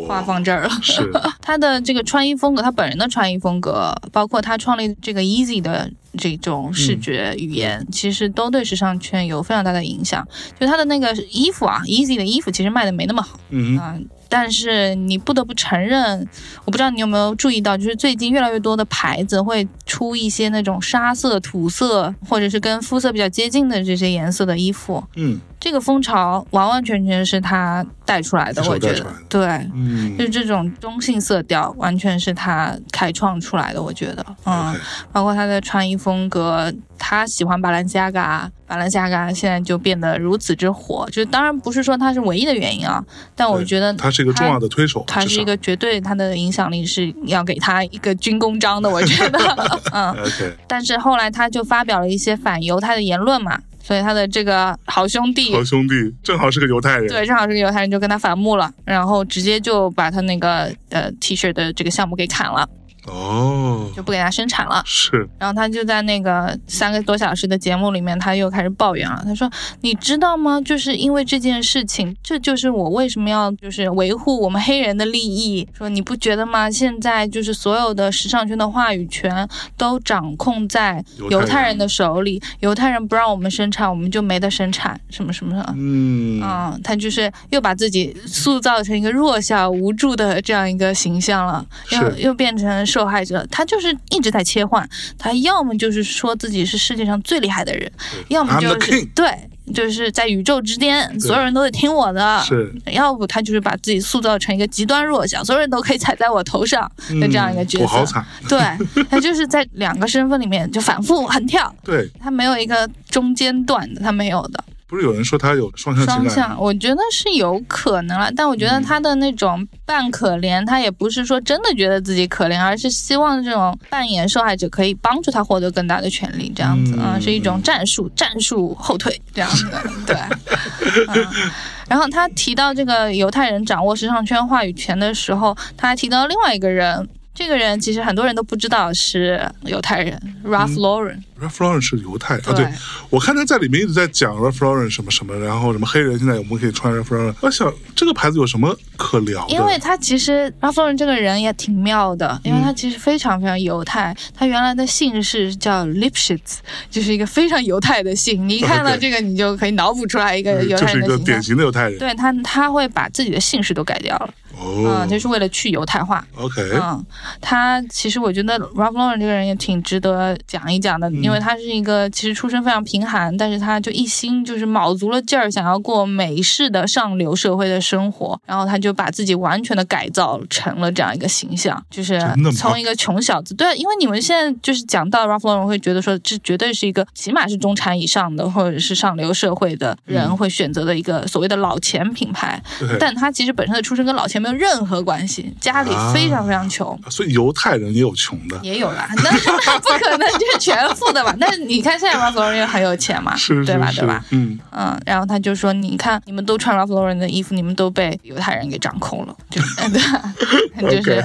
Speaker 5: 话
Speaker 6: 哇，
Speaker 5: 放这儿了，
Speaker 6: 是。
Speaker 5: 他的这个穿衣风格，他本人的穿衣风格，包括他创立这个 Easy 的这种视觉语言，其实都对时尚圈有非常大的影响。就他的那个衣服啊，Easy 的衣服其实卖的没那么好
Speaker 6: 嗯
Speaker 5: 啊、但是你不得不承认，我不知道你有没有注意到，就是最近越来越多的牌子会出一些那种沙色、土色，或者是跟肤色比较接近的这些颜色的衣服。
Speaker 6: 嗯
Speaker 5: 这个风潮完完全全是他带出来的，我觉得对。
Speaker 6: 嗯
Speaker 5: 就是这种中性色调，完全是他开创出来的，我觉得，嗯包括他的穿衣风格，他喜欢巴兰西亚嘎，巴兰西亚嘎现在就变得如此之火。就当然不是说他是唯一的原因啊，但我觉得
Speaker 6: 他是一个重要的推手，
Speaker 5: 他是一个绝对，他的影响力是要给他一个军功章的，我觉得，嗯。
Speaker 6: OK
Speaker 5: 但是后来他就发表了一些反犹太的言论嘛，所以他的这个好兄弟
Speaker 6: 好兄弟正好是个犹太人，
Speaker 5: 对，正好是个犹太人，就跟他反目了，然后直接就把他那个呃 T 恤的这个项目给砍了，
Speaker 6: 哦，
Speaker 5: 就不给他生产了。
Speaker 6: 是
Speaker 5: 然后他就在那个三个多小时的节目里面，他又开始抱怨了。他说：“你知道吗？就是因为这件事情，这就是我为什么要就是维护我们黑人的利益。说你不觉得吗？现在就是所有的时尚圈的话语权都掌控在
Speaker 6: 犹太人
Speaker 5: 的手里，犹太人不让我们生产，我们就没得生产，什么什么的。”
Speaker 6: 嗯
Speaker 5: 嗯，他就是又把自己塑造成一个弱小无助的这样一个形象了，又又变成受害者。他就是一直在切换，他要么就是说自己是世界上最厉害的人，要么就是对，就是在宇宙之巅，所有人都得听我的。
Speaker 6: 是
Speaker 5: 要不他就是把自己塑造成一个极端弱小，所有人都可以踩在我头上的这样一个角色。
Speaker 6: 嗯我好惨，
Speaker 5: 对他就是在两个身份里面就反复横跳，
Speaker 6: 对，
Speaker 5: 他没有一个中间段的，他没有的。
Speaker 6: 不是有人说他有双向情
Speaker 5: 双向，我觉得是有可能了，但我觉得他的那种扮可怜，他也不是说真的觉得自己可怜，而是希望这种扮演受害者可以帮助他获得更大的权利，这样子啊、
Speaker 6: 嗯
Speaker 5: 是一种战术，战术后退这样子，对。嗯。然后他提到这个犹太人掌握时尚圈话语权的时候，他还提到另外一个人，这个人其实很多人都不知道是犹太人，Ralph Lauren。
Speaker 6: Ralph Lauren 是犹太啊，
Speaker 5: 对。
Speaker 6: 对。我看他在里面一直在讲 Ralph Lauren 什么什么，然后什么黑人现在我们可以穿 Ralph Lauren，我想这个牌子有什么可聊的？
Speaker 5: 因为他其实 Ralph Lauren 这个人也挺妙的，因为
Speaker 6: 嗯
Speaker 5: 他其实非常非常犹太，他原来的姓氏叫 Lipschitz，就是一个非常犹太的姓。你一看到这个，你就可以脑补出来一个犹
Speaker 6: 嗯就是一
Speaker 5: 太人的形象。
Speaker 6: 个典型的犹太人，
Speaker 5: 对他，他会把自己的姓氏都改掉了，
Speaker 6: 哦。
Speaker 5: 嗯，就是为了去犹太化。
Speaker 6: ，OK，
Speaker 5: 嗯，他其实我觉得 Ralph Lauren 这个人也挺值得讲一讲的，因为他是一个其实出身非常贫寒，但是他就一心就是卯足了劲儿想要过美式的上流社会的生活，然后他就把自己完全的改造成了这样一个形象，就是从一个穷小子，对，因为你们现在就是讲到 Ralph Lauren 会觉得说这绝对是一个起码是中产以上的或者是上流社会的人会选择的一个所谓的老钱品牌，
Speaker 6: 对，
Speaker 5: 但他其实本身的出身跟老钱没有任何关系，家里非常非常穷。
Speaker 6: 所以犹太人也有穷的，
Speaker 5: 也有啦，那那 不可能就是全富的吧。但是你看现在 Ralph Lauren 很有钱嘛，
Speaker 6: 是
Speaker 5: 对吧？对吧？
Speaker 6: 嗯，
Speaker 5: 嗯，然后他就说：“你看，你们都穿 Ralph Lauren 的衣服，你们都被犹太人给掌控了，就 对，就是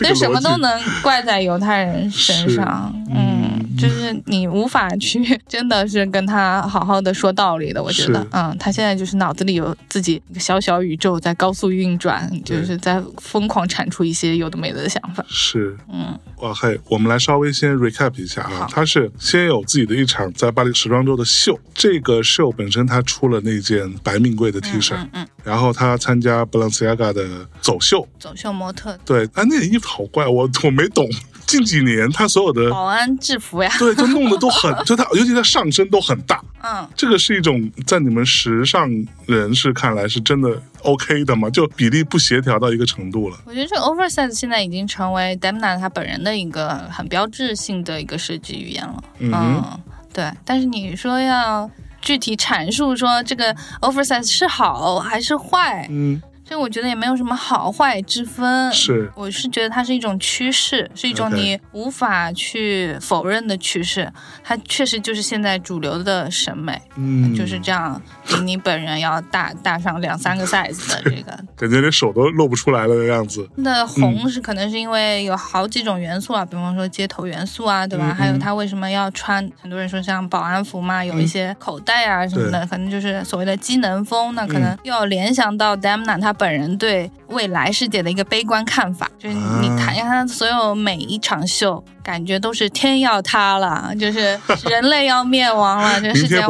Speaker 5: 那什么都能怪在犹太人身上，嗯，就是你无法去真的是跟他好好的说道理的，我觉得，嗯，他现在就是脑子里有自己一个小小宇宙在高速运转，就是在疯狂产出一些有的没的的想法，
Speaker 6: 是，
Speaker 5: 嗯，
Speaker 6: 哇嘿，我们来稍微先 recap 一下啊，他是先有自己的一场在巴黎时装周的秀，这个秀本身他出了那件白命贵的 T 恤，
Speaker 5: 嗯嗯，
Speaker 6: 然后他参加 Balenciaga 的走秀，
Speaker 5: 走秀模特、
Speaker 6: 对，啊，那件衣服好怪，我我没懂。近几年他所有的
Speaker 5: 保安制服呀，
Speaker 6: 对，就弄得都很，就他尤其他上身都很大，
Speaker 5: 嗯。
Speaker 6: 这个是一种在你们时尚人士看来是真的 OK 的吗？就比例不协调到一个程度了。
Speaker 5: 我觉得这个 oversize 现在已经成为 Demna 他本人的一个很标志性的一个设计语言了。
Speaker 6: 嗯
Speaker 5: 嗯，对。但是你说要具体阐述说这个 oversize 是好还是坏，
Speaker 6: 嗯，
Speaker 5: 这我觉得也没有什么好坏之分。
Speaker 6: 是
Speaker 5: 我是觉得它是一种趋势，是一种你无法去否认的趋势。它确实就是现在主流的审美，
Speaker 6: 嗯，
Speaker 5: 就是这样，比你本人要大大上两三个 size 的这个
Speaker 6: 感觉连手都露不出来了的样子。
Speaker 5: 那红是可能是因为有好几种元素啊，比方说街头元素啊，对吧？
Speaker 6: 嗯
Speaker 5: 还有他为什么要穿？很多人说像保安服嘛，有一些口袋啊什么的，可能就是所谓的机能风。那可能又要联想到 Demna 他本人对未来世界的一个悲观看法，就是你
Speaker 6: 啊
Speaker 5: 看看他所有每一场秀。感觉都是天要塌了，就是人类要灭亡了，这 个世界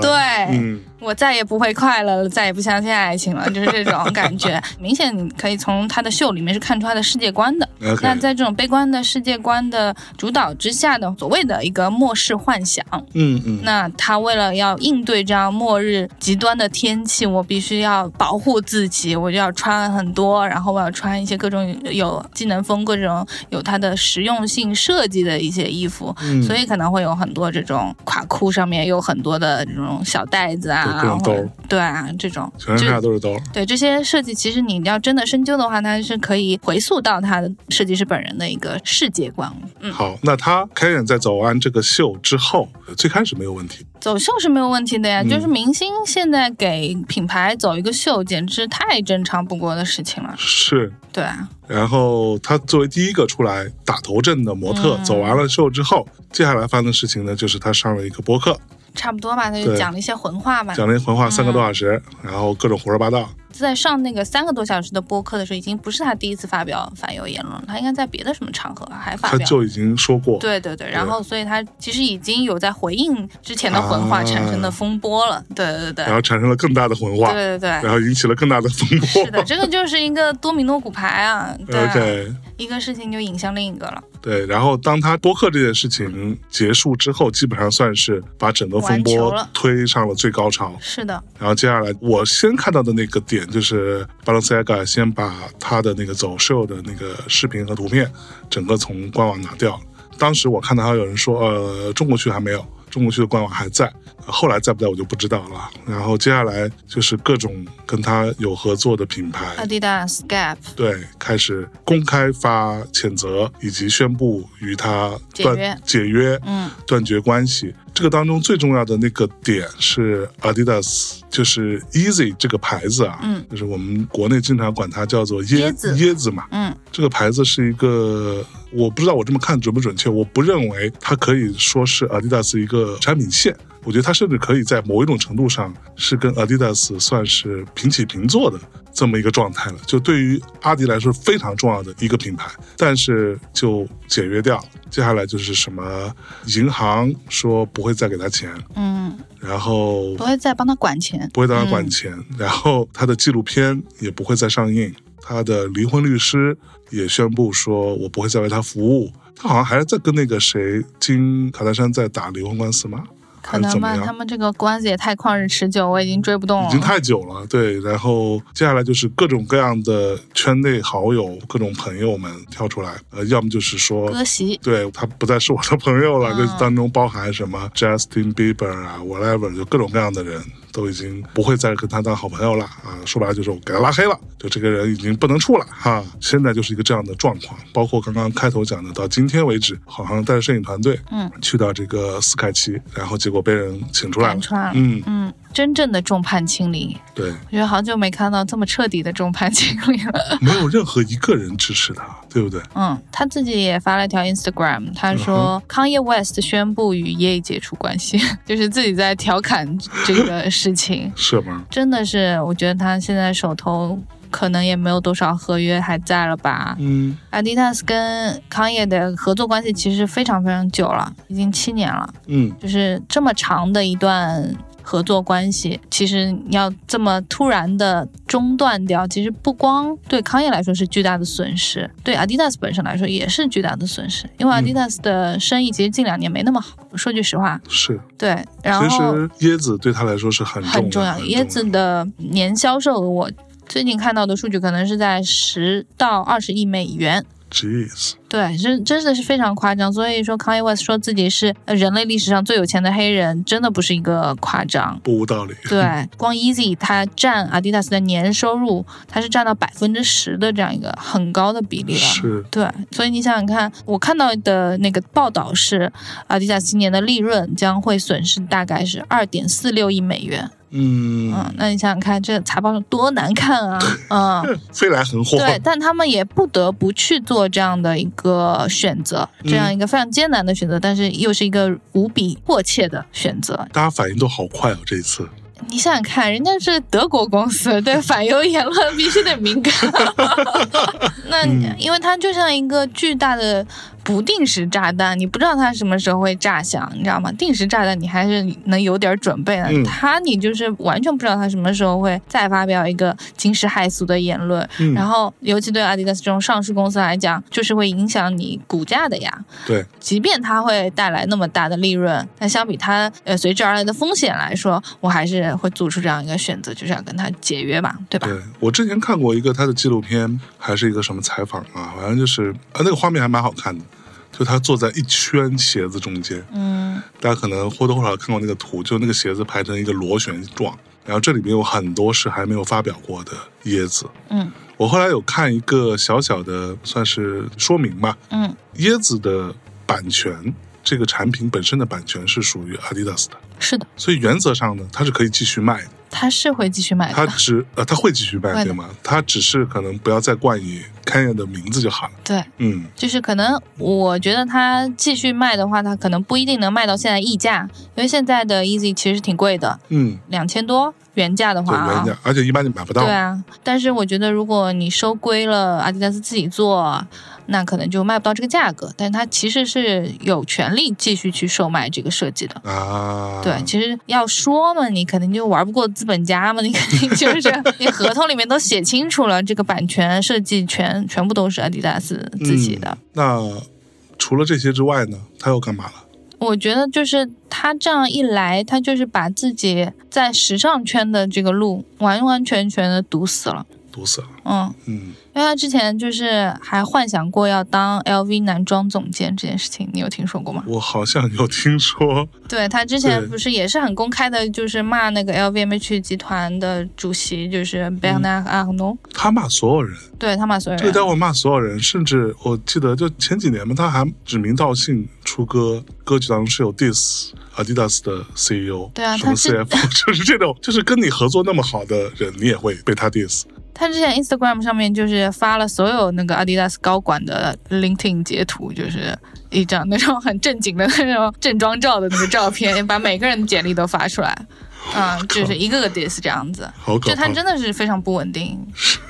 Speaker 5: 对，
Speaker 6: 嗯，
Speaker 5: 我再也不会快乐了，再也不相信爱情了，就是这种感觉。明显你可以从他的秀里面是看出他的世界观的。那在这种悲观的世界观的主导之下的所谓的一个末世幻想，
Speaker 6: 嗯嗯，
Speaker 5: 那他为了要应对这样末日极端的天气，我必须要保护自己，我就要穿很多，然后我要穿一些各种有技能风、各种有它的实用性设计的一些衣服，
Speaker 6: 嗯
Speaker 5: 所以可能会有很多这种垮裤上面有很多的这种小袋子啊，
Speaker 6: 对各种兜
Speaker 5: 对啊这种，
Speaker 6: 全身上下都是兜。
Speaker 5: 对这些设计，其实你要真的深究的话，它是可以回溯到它的设计师本人的一个世界观。嗯，
Speaker 6: 好，那他开演在走完这个秀之后，最开始没有问题，
Speaker 5: 走秀是没有问题的呀，
Speaker 6: 嗯
Speaker 5: 就是明星现在给品牌走一个秀，简直太正常不过的事情了。
Speaker 6: 是。
Speaker 5: 对啊，
Speaker 6: 然后他作为第一个出来打头阵的模特，
Speaker 5: 嗯
Speaker 6: 走完了秀之后，接下来发生的事情呢，就是他上了一个播客，
Speaker 5: 差不多吧，他就讲了一些混话吧。
Speaker 6: 讲了一些混话三个多小时，然后各种胡说八道。
Speaker 5: 在上那个三个多小时的播客的时候，已经不是他第一次发表反犹言论了，他应该在别的什么场合还发表。
Speaker 6: 他就已经说过，
Speaker 5: 对对对，然后所以他其实已经有在回应之前的混话
Speaker 6: 啊
Speaker 5: 产生的风波了。对对对。
Speaker 6: 然后产生了更大的混话，
Speaker 5: 对对对。
Speaker 6: 然后引起了更大的风波。
Speaker 5: 是的，这个就是一个多米诺骨牌啊，对。啊
Speaker 6: OK，
Speaker 5: 一个事情就引向另一个了，
Speaker 6: 对，然后当他播客这件事情结束之后，基本上算是把整个风波推上了最高潮。
Speaker 5: 是的，
Speaker 6: 然后接下来，我先看到的那个点就是 Balenciaga 先把他的那个走秀的那个视频和图片，整个从官网拿掉了。当时我看到还有人说，呃，中国区还没有，中国区的官网还在，后来在不在我就不知道了。然后接下来就是各种跟他有合作的品牌
Speaker 5: ，Adidas、Gap，
Speaker 6: 对，开始公开发谴责，以及宣布与他断
Speaker 5: 解约
Speaker 6: 解约，
Speaker 5: 嗯，
Speaker 6: 断绝关系。这个当中最重要的那个点是 Adidas，就是 Easy 这个牌子啊，
Speaker 5: 嗯，
Speaker 6: 就是我们国内经常管它叫做椰
Speaker 5: 椰子。
Speaker 6: 椰子嘛，
Speaker 5: 嗯，
Speaker 6: 这个牌子是一个，我不知道我这么看准不准确，我不认为它可以说是 Adidas 一个产品线。我觉得它甚至可以在某一种程度上是跟 Adidas 算是平起平坐的这么一个状态了。就对于阿迪来说非常重要的一个品牌，但是就解约掉了。接下来就是什么银行说不会再给他钱，
Speaker 5: 嗯，
Speaker 6: 然后
Speaker 5: 不会再帮他管钱，
Speaker 6: 不会让他管钱，然后他的纪录片也不会再上映，他的离婚律师也宣布说，我不会再为他服务。他好像还在跟那个谁金卡戴珊在打离婚官司吗？
Speaker 5: 可能吧，他们这个关系也太旷日持久，我已经追不动了。
Speaker 6: 已经太久了，对。然后接下来就是各种各样的圈内好友、各种朋友们跳出来，呃，要么就是说
Speaker 5: 歌席，
Speaker 6: 对他不再是我的朋友了，
Speaker 5: 嗯
Speaker 6: 这当中包含什么 Justin Bieber 啊，whatever，就各种各样的人都已经不会再跟他当好朋友了啊。说白了就是我给他拉黑了，就这个人已经不能处了哈。现在就是一个这样的状况，包括刚刚开头讲的，到今天为止，好像带着摄影团队，
Speaker 5: 嗯，
Speaker 6: 去到这个斯凯奇，然后结果被人请出来了
Speaker 5: 赶，出来了。
Speaker 6: 嗯，
Speaker 5: 嗯，真正的众叛亲离，
Speaker 6: 对，
Speaker 5: 我觉得好久没看到这么彻底的众叛亲离了。
Speaker 6: 没有任何一个人支持他，对不对？
Speaker 5: 嗯，他自己也发了一条 Instagram，他说康业 West 宣布与 Ye 解除关系，就是自己在调侃这个事情。
Speaker 6: 是吗？
Speaker 5: 真的是，我觉得他现在手头可能也没有多少合约还在了吧。
Speaker 6: 嗯
Speaker 5: Adidas 跟康业的合作关系其实非常非常久了，已经七年了，
Speaker 6: 嗯，
Speaker 5: 就是这么长的一段合作关系，其实要这么突然的中断掉，其实不光对康业来说是巨大的损失，对 Adidas 本身来说也是巨大的损失，因为 Adidas 的生意其实近两年没那么好，说句实话，
Speaker 6: 是。
Speaker 5: 对，然
Speaker 6: 其
Speaker 5: 后
Speaker 6: 实椰子对他来说是很
Speaker 5: 很重要，椰子的年销售额我。最近看到的数据可能是在十到二十亿美元，
Speaker 6: ，jeez，
Speaker 5: 对，真真的是非常夸张。所以说，Kanye West 说自己是呃人类历史上最有钱的黑人，真的不是一个夸张。
Speaker 6: 不无道理。
Speaker 5: 对，光 Easy 它占 Adidas 的年收入，它是占到百分之十的这样一个很高的比例了。
Speaker 6: 是，
Speaker 5: 对，所以你想想看，我看到的那个报道是，Adidas 今年的利润将会损失大概是二点四六亿美元。
Speaker 6: 嗯，
Speaker 5: 嗯，那你想想看，这个财报多难看啊！嗯，
Speaker 6: 飞来横祸。
Speaker 5: 对，但他们也不得不去做这样的一个选择，这样一个非常艰难的选择，但是又是一个无比迫切的选择。
Speaker 6: 大家反应都好快哦，这一次。
Speaker 5: 你想想看，人家是德国公司，对反犹言论必须得敏感。那因为它就像一个巨大的不定时炸弹，你不知道它什么时候会炸响，你知道吗？定时炸弹你还是能有点准备的，
Speaker 6: 嗯
Speaker 5: 它你就是完全不知道它什么时候会再发表一个惊世骇俗的言论，
Speaker 6: 嗯
Speaker 5: 然后尤其对阿迪达斯这种上市公司来讲，就是会影响你股价的呀。
Speaker 6: 对，
Speaker 5: 即便它会带来那么大的利润，但相比它呃随之而来的风险来说，我还是会做出这样一个选择，就是要跟它解约吧，对吧？
Speaker 6: 对我之前看过一个他的纪录片，还是一个什么采访啊，反正就是啊，那个画面还蛮好看的，就他坐在一圈鞋子中间，
Speaker 5: 嗯。
Speaker 6: 大家可能或多或少看过那个图，就那个鞋子排成一个螺旋状，然后这里面有很多是还没有发表过的椰子。
Speaker 5: 嗯。
Speaker 6: 我后来有看一个小小的算是说明吧，
Speaker 5: 嗯，
Speaker 6: 椰子的版权，这个产品本身的版权是属于 Adidas 的，
Speaker 5: 是的，
Speaker 6: 所以原则上呢，它是可以继续卖的。
Speaker 5: 它是会继续
Speaker 6: 卖
Speaker 5: 的。他。
Speaker 6: 只呃，他会继续卖，对吗？他只是可能不要再冠以 Kanye 的名字就好了。
Speaker 5: 对，
Speaker 6: 嗯，
Speaker 5: 就是可能我觉得他继续卖的话，他可能不一定能卖到现在溢价，因为现在的 Easy 其实挺贵的，
Speaker 6: 嗯，
Speaker 5: 两千多原价的，话啊
Speaker 6: 原。价，而且一般你买不到。
Speaker 5: 对啊，但是我觉得如果你收归了阿迪达斯自己做，那可能就卖不到这个价格。但是它其实是有权利继续去售卖这个设计的。
Speaker 6: 啊，
Speaker 5: 对，其实要说嘛，你肯定就玩不过资本家嘛，你肯定就 是你合同里面都写清楚了，这个版权、设计权全部都是阿迪达斯自己的。
Speaker 6: 嗯那除了这些之外呢，他又干嘛了？
Speaker 5: 我觉得就是他这样一来，他就是把自己在时尚圈的这个路完完全全的堵死了。
Speaker 6: 毒死了。
Speaker 5: 嗯，
Speaker 6: 嗯，
Speaker 5: 因为他之前就是还幻想过要当 LV 男装总监这件事情，你有听说过吗？
Speaker 6: 我好像有听说。
Speaker 5: 对他之前不是也是很公开的，就是骂那个 LVMH 集团的主席，就是 Bernard Arnault，、
Speaker 6: 他骂所有人，
Speaker 5: 对他骂所有人
Speaker 6: 这个家。伙骂所有人，甚至我记得就前几年嘛，他还指名道姓出歌，歌曲当中是有 diss Adidas 的 CEO，
Speaker 5: 对啊
Speaker 6: 什么 CFO，就是这种，就是跟你合作那么好的人，你也会被他 diss。
Speaker 5: 他之前 Instagram 上面就是发了所有那个 Adidas 高管的 LinkedIn 截图，就是一张那种很正经的那种正装照的那个照片，把每个人的简历都发出来，嗯，就是一个个 diss 这样子。
Speaker 6: 好可怕
Speaker 5: 就他！真的是非常不稳定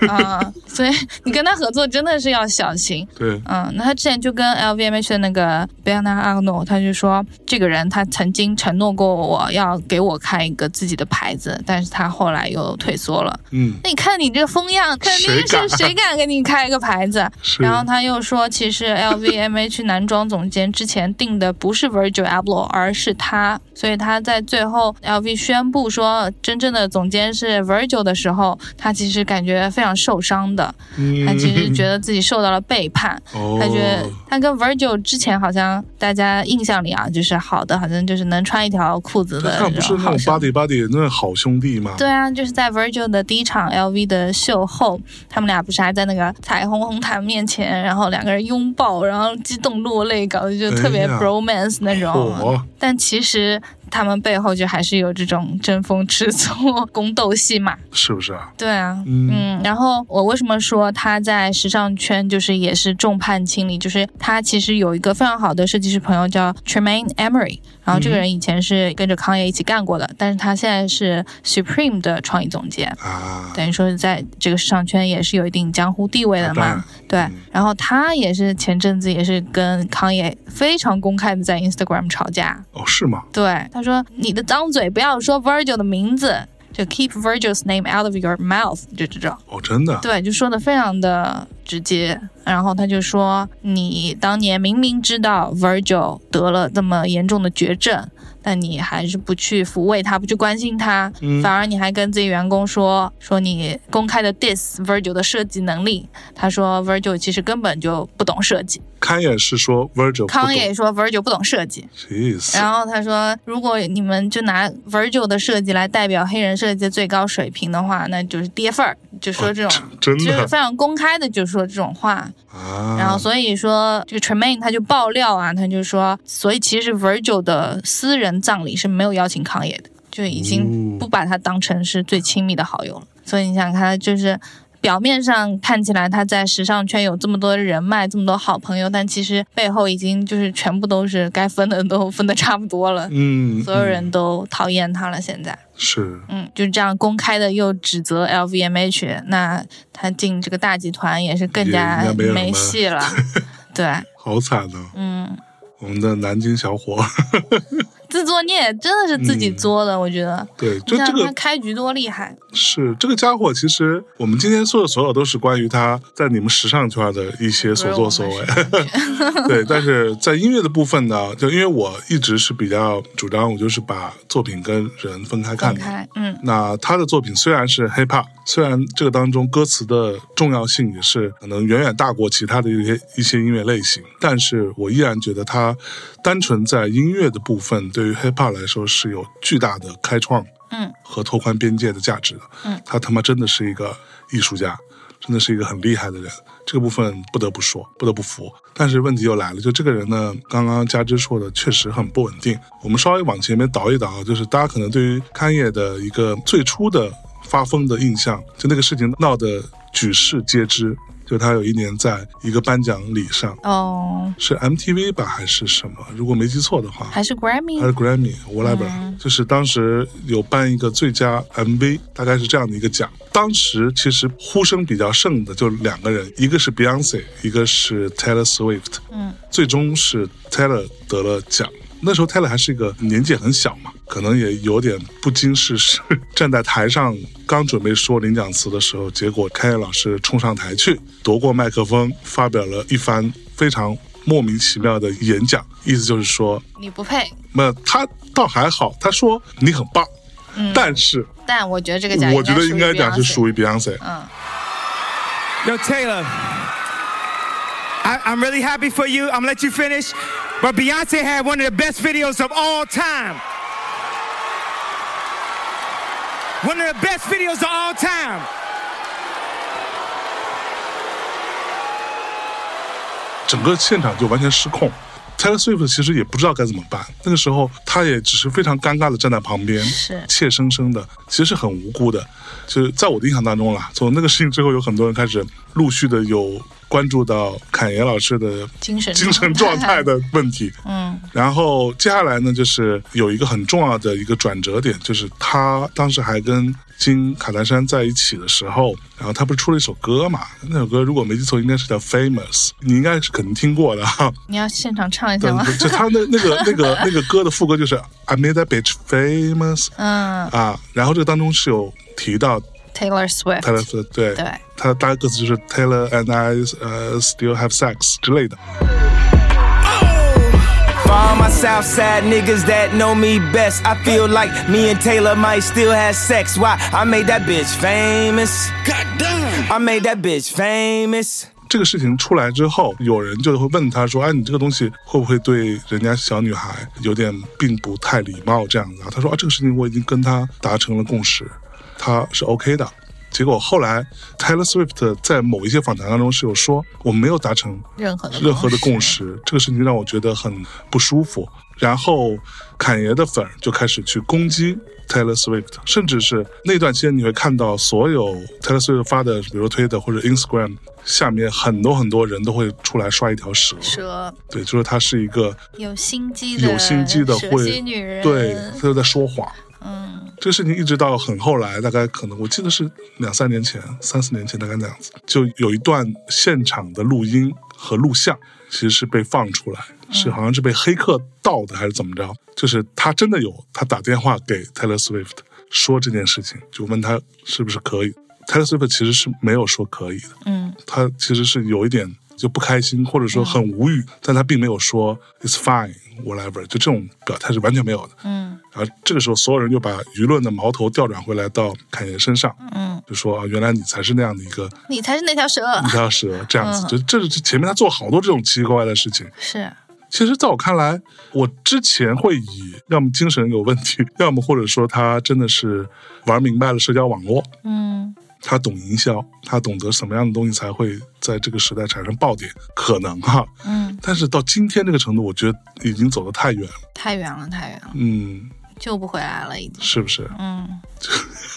Speaker 5: 啊、所以你跟他合作真的是要小心。
Speaker 6: 对，
Speaker 5: 嗯，那他之前就跟 LVMH 的那个 Bernard Arnault，他就说这个人他曾经承诺过我要给我开一个自己的牌子，但是他后来又退缩了。
Speaker 6: 嗯，
Speaker 5: 那你看你这个风样，肯定是谁敢给你开一个牌子？然后他又说，其实 LVMH 男装总监之前定的不是 Virgil Abloh，而是他，所以他在最后 LV 宣布说真正的总监是 Virgil 的时候，他其实感觉非常受伤的，
Speaker 6: 嗯
Speaker 5: 他其实觉得自己受到了背叛。
Speaker 6: 哦，
Speaker 5: 他觉得他跟 Virgil 之前好像大家印象里啊，就是好的，好像就是能穿一条裤子的
Speaker 6: 他不是那种 buddy buddy 那好兄弟吗？
Speaker 5: 对啊，就是在 Virgil 的第一场 LV 的秀后，他们俩不是还在那个彩虹红毯面前，然后两个人拥抱，然后激动落泪，搞得就特别 bromance 那种。
Speaker 6: 嚯
Speaker 5: 但其实他们背后就还是有这种争风吃醋、宫斗戏嘛。
Speaker 6: 是不是啊？
Speaker 5: 对啊，
Speaker 6: 嗯
Speaker 5: 嗯，然后我为什么说他在时尚圈就是也是众叛亲离？就是他其实有一个非常好的设计师朋友叫 Tremaine Emery，然后这个人以前是跟着康爷一起干过的，但是他现在是 Supreme 的创意总监。
Speaker 6: 啊，
Speaker 5: 等于说在这个时尚圈也是有一定江湖地位的嘛对
Speaker 6: 嗯。
Speaker 5: 然后他也是前阵子也是跟康爷非常公开的在 Instagram 吵架，
Speaker 6: 哦，是吗？
Speaker 5: 对，他说你的脏嘴不要说 Virgil 的名字，就 keep Virgil's name out of your mouth，就这种。
Speaker 6: 哦，真的。
Speaker 5: 对，就说的非常的直接。然后他就说，你当年明明知道 Virgil 得了这么严重的绝症，但你还是不去抚慰他，不去关心他，
Speaker 6: 嗯
Speaker 5: 反而你还跟自己员工说说你公开的 diss Virgil 的设计能力。他说 Virgil 其实根本就不懂设计，
Speaker 6: 康也是说 Virgil
Speaker 5: 康也，说 Virgil 不懂设计。然后他说，如果你们就拿 Virgil 的设计来代表黑人设计的最高水平的话，那就是跌份儿，就说这种。
Speaker 6: 真的
Speaker 5: 就是非常公开的就说这种话，
Speaker 6: 啊，
Speaker 5: 然后所以说这个 Tremaine 他就爆料啊，他就说，所以其实 Virgil 的私人葬礼是没有邀请康也的，就已经不把他当成是最亲密的好友了。所以你想看，他就是表面上看起来他在时尚圈有这么多人脉，这么多好朋友，但其实背后已经就是全部都是该分的都分的差不多了。
Speaker 6: 嗯，
Speaker 5: 所有
Speaker 6: 嗯
Speaker 5: 人都讨厌他了，现在，
Speaker 6: 是
Speaker 5: 嗯，就这样公开的又指责 LVMH，那他进这个大集团也是更加
Speaker 6: 没
Speaker 5: 戏了。对，
Speaker 6: 好惨啊！
Speaker 5: 嗯，
Speaker 6: 我们的南京小伙，
Speaker 5: 自作孽真的是自己作的，我觉得。
Speaker 6: 对，就这个
Speaker 5: 他开局多厉害，
Speaker 6: 是这个家伙，其实我们今天说的所有都是关于他在你们时尚圈的一些所作所为。对，但是在音乐的部分呢，就因为我一直是比较主张，我就是把作品跟人分开看的。
Speaker 5: 嗯
Speaker 6: 那他的作品虽然是 hip hop，虽然这个当中歌词的重要性也是可能远远大过其他的一些一些音乐类型，但是我依然觉得他单纯在音乐的部分，对于 hip hop 来说是有巨大的开创
Speaker 5: 嗯
Speaker 6: 和拓宽边界的价值的。
Speaker 5: 嗯，
Speaker 6: 他他妈真的是一个艺术家，真的是一个很厉害的人。这个部分不得不说，不得不服。但是问题又来了，就这个人呢，刚刚加之说的确实很不稳定。我们稍微往前面倒一倒，就是大家可能对于勘业的一个最初的发疯的印象，就那个事情闹得举世皆知。就他有一年在一个颁奖礼上，
Speaker 5: 哦，
Speaker 6: 是 MTV 吧还是什么？如果没记错的话，
Speaker 5: 还是 Grammy，
Speaker 6: 还是 Grammy whatever，、就是当时有颁一个最佳 MV，大概是这样的一个奖。当时其实呼声比较盛的就两个人，一个是 Beyonce，一个是 Taylor Swift。
Speaker 5: 嗯，
Speaker 6: 最终是 Taylor 得了奖。那时候 Taylor 还是一个年纪很小嘛，可能也有点不经世事。站在台上刚准备说领奖词的时候，结果开业老师冲上台去，夺过麦克风，发表了一番非常莫名其妙的演讲，意思就是说，
Speaker 5: 你不配。
Speaker 6: 那他倒还好，他说你很棒，但是
Speaker 5: 但我觉得这个奖
Speaker 6: 我觉得应该讲是
Speaker 5: 属
Speaker 6: 属于 Beyonce。
Speaker 5: 嗯
Speaker 1: Yo, Taylor, I, I'm really happy for you. I'm let you finish. But Beyonce had one of the best videos of all time. One of the best videos of all time.
Speaker 6: 整个现场就完全失控。 Taylor Swift 其实也不知道该怎么办，那个时候他也只是非常尴尬的站在旁边，
Speaker 5: 是
Speaker 6: 怯生生的，其实是很无辜的。就是在我的印象当中啦，从那个事情之后，有很多人开始陆续的有关注到侃爷老师的
Speaker 5: 精神
Speaker 6: 精神状态的问题。
Speaker 5: 嗯
Speaker 6: 然后接下来呢，就是有一个很重要的一个转折点，就是他当时还跟金卡戴珊在一起的时候，然后他不是出了一首歌嘛？那首歌如果没记错，应该是叫《Famous》，你应该是肯定听过的哈。
Speaker 5: 你要现场唱一
Speaker 6: 对
Speaker 5: 下吗？，
Speaker 6: 就他那那个那个那个歌的副歌就是 I made that bitch famous
Speaker 5: 嗯
Speaker 6: 啊，然后这个当中是有提到
Speaker 5: ，Taylor
Speaker 6: Swift，Taylor Swift，对，
Speaker 5: 对
Speaker 6: 他的大概歌词就是 Taylor and I 呃、still have sex 之类的。
Speaker 1: All my Southside niggas that know me best, I feel like me and Taylor might still have sex. Why? I made that bitch famous. Goddamn. I made that bitch famous.
Speaker 6: 这个事情出来之后，有人就会问他说：“哎，你这个东西会不会对人家小女孩有点并不太礼貌这样子啊？”他说：“啊，这个事情我已经跟他达成了共识，他是 OK 的。”结果后来，Taylor Swift 在某一些访谈当中是有说：“我们没有达成
Speaker 5: 任何的
Speaker 6: 任何的共识，这个事情让我觉得很不舒服。”然后，侃爷的粉就开始去攻击 Taylor Swift，甚至是那段期间你会看到所有 Taylor Swift 发的，比如推特或者 Instagram 下面很多很多人都会出来刷一条蛇，
Speaker 5: 蛇
Speaker 6: 对，就是她是一个
Speaker 5: 有心机的
Speaker 6: 有心机的
Speaker 5: 蛇
Speaker 6: 会
Speaker 5: 蝎女人，
Speaker 6: 对，她就在说谎。
Speaker 5: 嗯，
Speaker 6: 这个事情一直到很后来，大概可能我记得是两三年前、三四年前，大概那样子，就有一段现场的录音和录像，其实是被放出来，是好像是被黑客盗的还是怎么着？就是他真的有他打电话给 Taylor Swift 说这件事情，就问他是不是可以。Taylor Swift 其实是没有说可以的，
Speaker 5: 嗯，
Speaker 6: 他其实是有一点就不开心，或者说很无语，但他并没有说 It's fine whatever，就这种表态是完全没有的。
Speaker 5: 嗯
Speaker 6: 然后这个时候，所有人就把舆论的矛头调转回来到侃爷身上，
Speaker 5: 嗯，
Speaker 6: 就说啊，原来你才是那样的一个
Speaker 5: 你才是那条蛇，
Speaker 6: 一条蛇，这样子。
Speaker 5: 嗯
Speaker 6: 就这是前面他做好多这种奇奇怪怪的事情。
Speaker 5: 是
Speaker 6: 其实，在我看来，我之前会以要么精神有问题，要么或者说他真的是玩明白了社交网络，
Speaker 5: 嗯
Speaker 6: 他懂营销，他懂得什么样的东西才会在这个时代产生爆点，可能哈。
Speaker 5: 嗯，
Speaker 6: 但是到今天这个程度，我觉得已经走得太远了。
Speaker 5: 太远了，太远了，
Speaker 6: 嗯，
Speaker 5: 救不回来了，已经。
Speaker 6: 是不是？
Speaker 5: 嗯，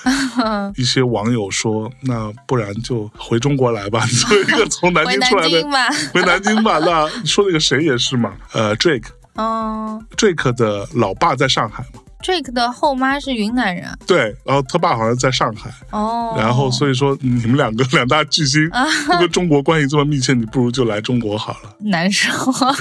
Speaker 6: 一些网友说，那不然就回中国来吧，作为一个从南京出来的。回南京吧。那说那个谁也是嘛，呃，Drake。
Speaker 5: 哦
Speaker 6: ，Drake 的老爸在上海嘛，
Speaker 5: Drake 的后妈是云南人
Speaker 6: 对，然后他爸好像在上海，
Speaker 5: 哦，
Speaker 6: 然后所以说你们两个两大巨星都跟中国关系这么密切，你不如就来中国好了，
Speaker 5: 难受。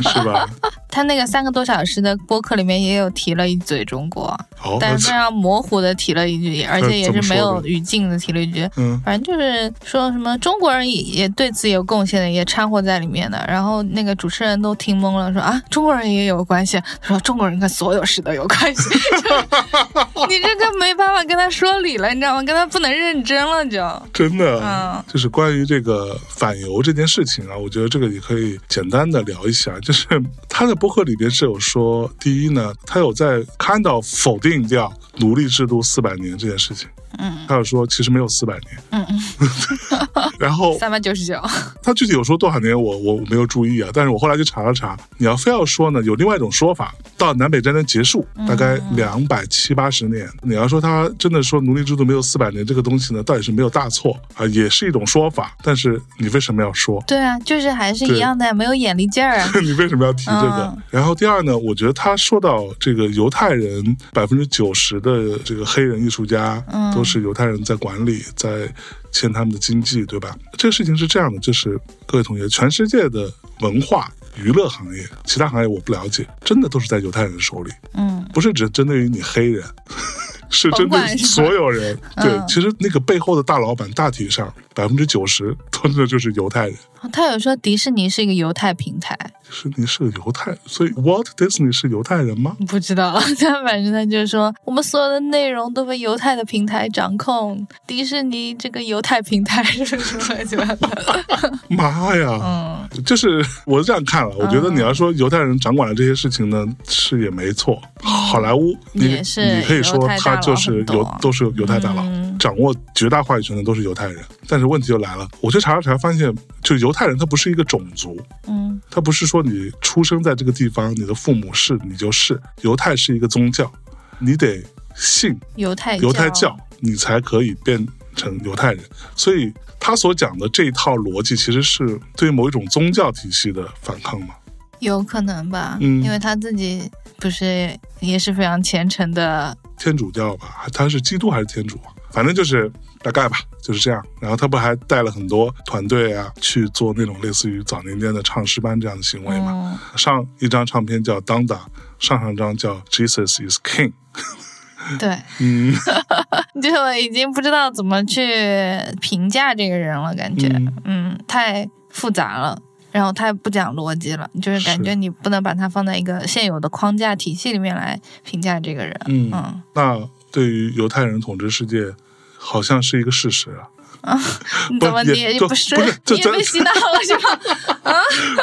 Speaker 6: 是吧？
Speaker 5: 他那个三个多小时的播客里面也有提了一嘴中国，
Speaker 6: 哦，
Speaker 5: 但是非常模糊的提了一句，而且也是没有语境的提了一句。
Speaker 6: 嗯，
Speaker 5: 反正就是说什么中国人也也对此有贡献的，也掺和在里面的。然后那个主持人都听懵了，说啊，中国人也有关系。他说中国人跟所有事都有关系，就 你这个没办法跟他说理了，你知道吗？跟他不能认真了就。
Speaker 6: 真的，
Speaker 5: 嗯
Speaker 6: 就是关于这个反犹这件事情啊，我觉得这个也可以简单的聊一下。就是他的博客里边是有说，第一呢，他有在看到否定掉奴隶制度四百年这件事情。
Speaker 5: 嗯
Speaker 6: 他就说其实没有四百年，
Speaker 5: 嗯嗯，
Speaker 6: 然后
Speaker 5: 三百九十九。
Speaker 6: 他具体有说多少年我，我我没有注意啊。但是我后来就查了查，你要非要说呢，有另外一种说法，到南北战争结束大概两百七八十年，你要说他真的说奴隶制度没有四百年这个东西呢，倒也是没有大错啊，也是一种说法。但是你为什么要说？
Speaker 5: 对啊，就是还是一样的，没有眼力劲儿啊。
Speaker 6: 你为什么要提这个？
Speaker 5: 嗯
Speaker 6: 然后第二呢，我觉得他说到这个犹太人百分之九十的这个黑人艺术家、
Speaker 5: 嗯
Speaker 6: 都是犹太人在管理，在牵他们的经济，对吧？这个事情是这样的，就是各位同学，全世界的文化。娱乐行业，其他行业我不了解，真的都是在犹太人手里，
Speaker 5: 嗯，
Speaker 6: 不是只针对于你黑人，是针对所有人。对，
Speaker 5: 嗯
Speaker 6: 其实那个背后的大老板，大体上百分之九十真的就是犹太人。
Speaker 5: 他有说迪士尼是一个犹太平台，
Speaker 6: 迪士尼是个犹太，所以 Walt Disney 是犹太人吗？
Speaker 5: 不知道，他反正他就说我们所有的内容都被犹太的平台掌控，迪士尼这个犹太平台是什么乱七八糟的，
Speaker 6: 妈呀！
Speaker 5: 嗯，
Speaker 6: 就是我是这样看了，我觉得你要说犹太人掌管了这些事情呢，是也没错。好莱坞，你
Speaker 5: 也是
Speaker 6: 你可以说他就是犹都是犹太大佬，
Speaker 5: 嗯
Speaker 6: 掌握绝大话语权的都是犹太人。但是问题就来了，我去查了查，发现就犹太人他不是一个种族，
Speaker 5: 嗯
Speaker 6: 他不是说你出生在这个地方，你的父母是你就是。犹太是一个宗教，你得信
Speaker 5: 犹太
Speaker 6: 犹太教，你才可以变成犹太人。所以他所讲的这一套逻辑，其实是对某一种宗教体系的反抗嘛。
Speaker 5: 有可能吧，
Speaker 6: 嗯
Speaker 5: 因为他自己不是也是非常虔诚的，
Speaker 6: 天主教吧，他是基督还是天主啊？反正就是大概吧，就是这样。然后他不还带了很多团队啊去做那种类似于早年间的唱诗班这样的行为嘛？
Speaker 5: 嗯，
Speaker 6: 上一张唱片叫《Donda》，上上张叫《Jesus is King 》。
Speaker 5: 对，
Speaker 6: 嗯，
Speaker 5: 就已经不知道怎么去评价这个人了，感觉，
Speaker 6: 嗯
Speaker 5: 嗯，太复杂了。然后太不讲逻辑了，就是感觉你不能把它放在一个现有的框架体系里面来评价这个人。
Speaker 6: 嗯
Speaker 5: 嗯
Speaker 6: 那对于犹太人统治世界，好像是一个事实啊。
Speaker 5: 你怎么
Speaker 6: 不
Speaker 5: 你不是
Speaker 6: 不是这真
Speaker 5: 你也被 洗脑了 是吧？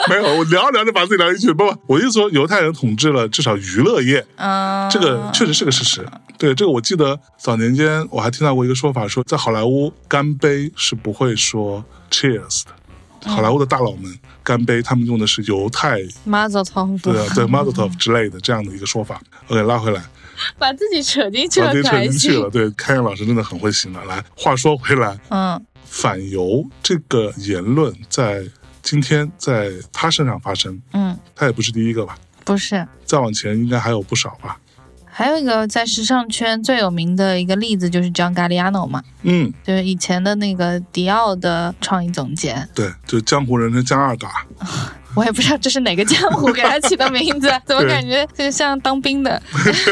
Speaker 6: 没有，我聊着聊着把自己聊进去。不不，我意思说，犹太人统治了至少娱乐业，
Speaker 5: 嗯，
Speaker 6: 这个确实是个事实。对，这个我记得早年间我还听到过一个说法，说在好莱坞干杯是不会说 cheers 的。好莱坞的大佬们干杯，他们用的是犹太
Speaker 5: 马祖操
Speaker 6: 对啊对 m a z o t o 之类的这样的一个说法。OK，拉回来，
Speaker 5: 把自己扯进去了，
Speaker 6: 把自己扯进去了。对，开阳老师真的很会洗脑。来，话说回来，
Speaker 5: 嗯，
Speaker 6: 反犹这个言论在今天在他身上发生，
Speaker 5: 嗯，
Speaker 6: 他也不是第一个吧？
Speaker 5: 不是。
Speaker 6: 再往前应该还有不少吧？
Speaker 5: 还有一个在时尚圈最有名的一个例子就是 John Galliano 嘛，
Speaker 6: 嗯，
Speaker 5: 就是以前的那个迪奥的创意总监。
Speaker 6: 对，就江湖人称江二嘎。
Speaker 5: 我也不知道这是哪个江湖给他起的名字，怎么感觉就像当兵的？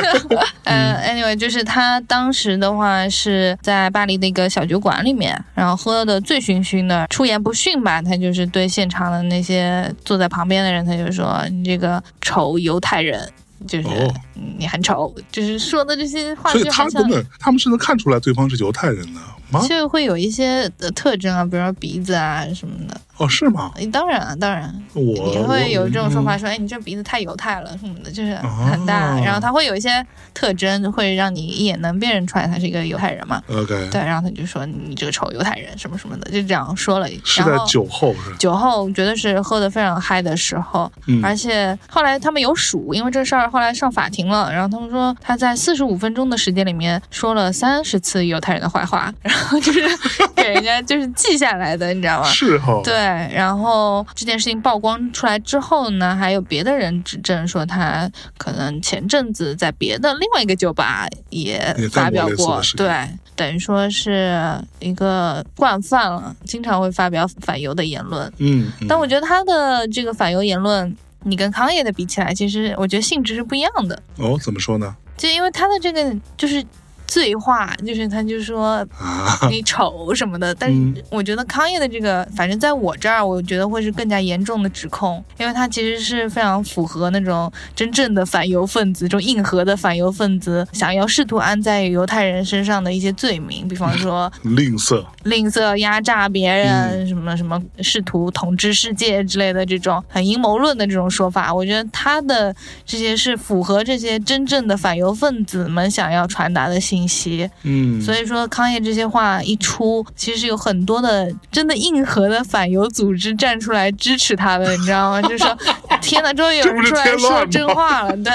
Speaker 5: 呃，anyway，就是他当时的话是在巴黎的一个小酒馆里面，然后喝的醉醺醺的，出言不逊吧，他就是对现场的那些坐在旁边的人，他就说：“你这个丑犹太人。”就是、
Speaker 6: 哦
Speaker 5: 你很丑，就是说的这些话
Speaker 6: 所以
Speaker 5: 就好像
Speaker 6: 他根本他们是能看出来对方是犹太人的吗？
Speaker 5: 就会有一些的特征啊，比如说鼻子啊什么的。
Speaker 6: 哦，是吗？
Speaker 5: 当然啊，当然，
Speaker 6: 我
Speaker 5: 也会有这种说法
Speaker 6: 我
Speaker 5: 说，哎，你这鼻子太犹太了什么的，就是很大。
Speaker 6: 哦
Speaker 5: 然后他会有一些特征，会让你一眼能辨认出来他是一个犹太人嘛。
Speaker 6: 嗯 OK，
Speaker 5: 对，然后他就说你这个丑犹太人什么什么的，就这样说了。
Speaker 6: 是在酒后是？
Speaker 5: 酒后绝对是喝的非常嗨的时候，
Speaker 6: 嗯
Speaker 5: 而且后来他们有数，因为这事儿后来上法庭了，然后他们说他在四十五分钟的时间里面说了三十次犹太人的坏话，然后就是 给人家就是记下来的，你知道吗？
Speaker 6: 是哈，
Speaker 5: 对，然后这件事情曝光出来之后呢，还有别的人指证说他可能前阵子在别的另外一个酒吧也发表过对，等于说是一个惯犯了，经常会发表反犹的言论。
Speaker 6: 嗯，嗯
Speaker 5: 但我觉得他的这个反犹言论，你跟康爷的比起来，其实我觉得性质是不一样的。
Speaker 6: 哦，怎么说呢？
Speaker 5: 就因为他的这个就是醉话，就是他就说
Speaker 6: 啊，
Speaker 5: 你丑什么的，但
Speaker 6: 嗯。
Speaker 5: 是我觉得康业的这个，反正在我这儿，我觉得会是更加严重的指控，因为他其实是非常符合那种真正的反犹分子，这种硬核的反犹分子想要试图安在犹太人身上的一些罪名，比方说
Speaker 6: 吝啬，
Speaker 5: 吝啬、压榨别人，
Speaker 6: 嗯
Speaker 5: 什么什么试图统治世界之类的这种很阴谋论的这种说法，我觉得他的这些是符合这些真正的反犹分子们想要传达的信息。
Speaker 6: 嗯，
Speaker 5: 所以说，康业这些话一出，其实有很多的真的硬核的反犹组织站出来支持他的，你知道吗？就是说，天哪，终于有人出来说真话了，对，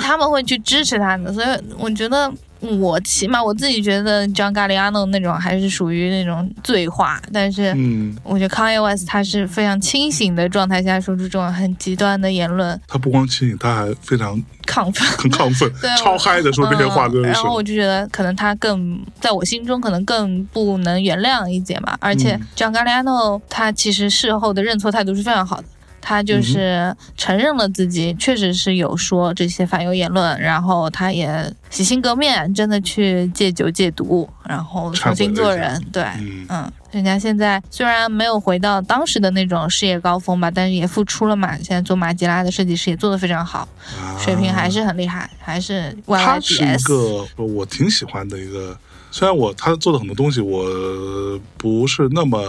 Speaker 5: 他们会去支持他的。所以我觉得。我起码我自己觉得，John Galliano 那种还是属于那种醉话，但是
Speaker 6: 嗯，
Speaker 5: 我觉得 Kanye West 他是非常清醒的状态下说出这种很极端的言论，
Speaker 6: 他不光清醒，他还非常
Speaker 5: 亢奋。
Speaker 6: 很亢奋
Speaker 5: 对，
Speaker 6: 超嗨的说这些话，
Speaker 5: 嗯然后我就觉得，可能他更在我心中可能更不能原谅一点吧。而且
Speaker 6: 嗯
Speaker 5: John Galliano 他其实事后的认错态度是非常好的。他就是承认了自己确实是有说这些反犹言论，然后他也洗心革面，真的去戒酒戒毒，然后重新做人。对，
Speaker 6: 嗯
Speaker 5: 嗯，人家现在虽然没有回到当时的那种事业高峰吧，但是也复出了嘛。现在做马吉拉的设计师也做得非常好，
Speaker 6: 啊
Speaker 5: 水平还是很厉害，还是
Speaker 6: 他是一。个我挺喜欢的一个，虽然我他做的很多东西我不是那么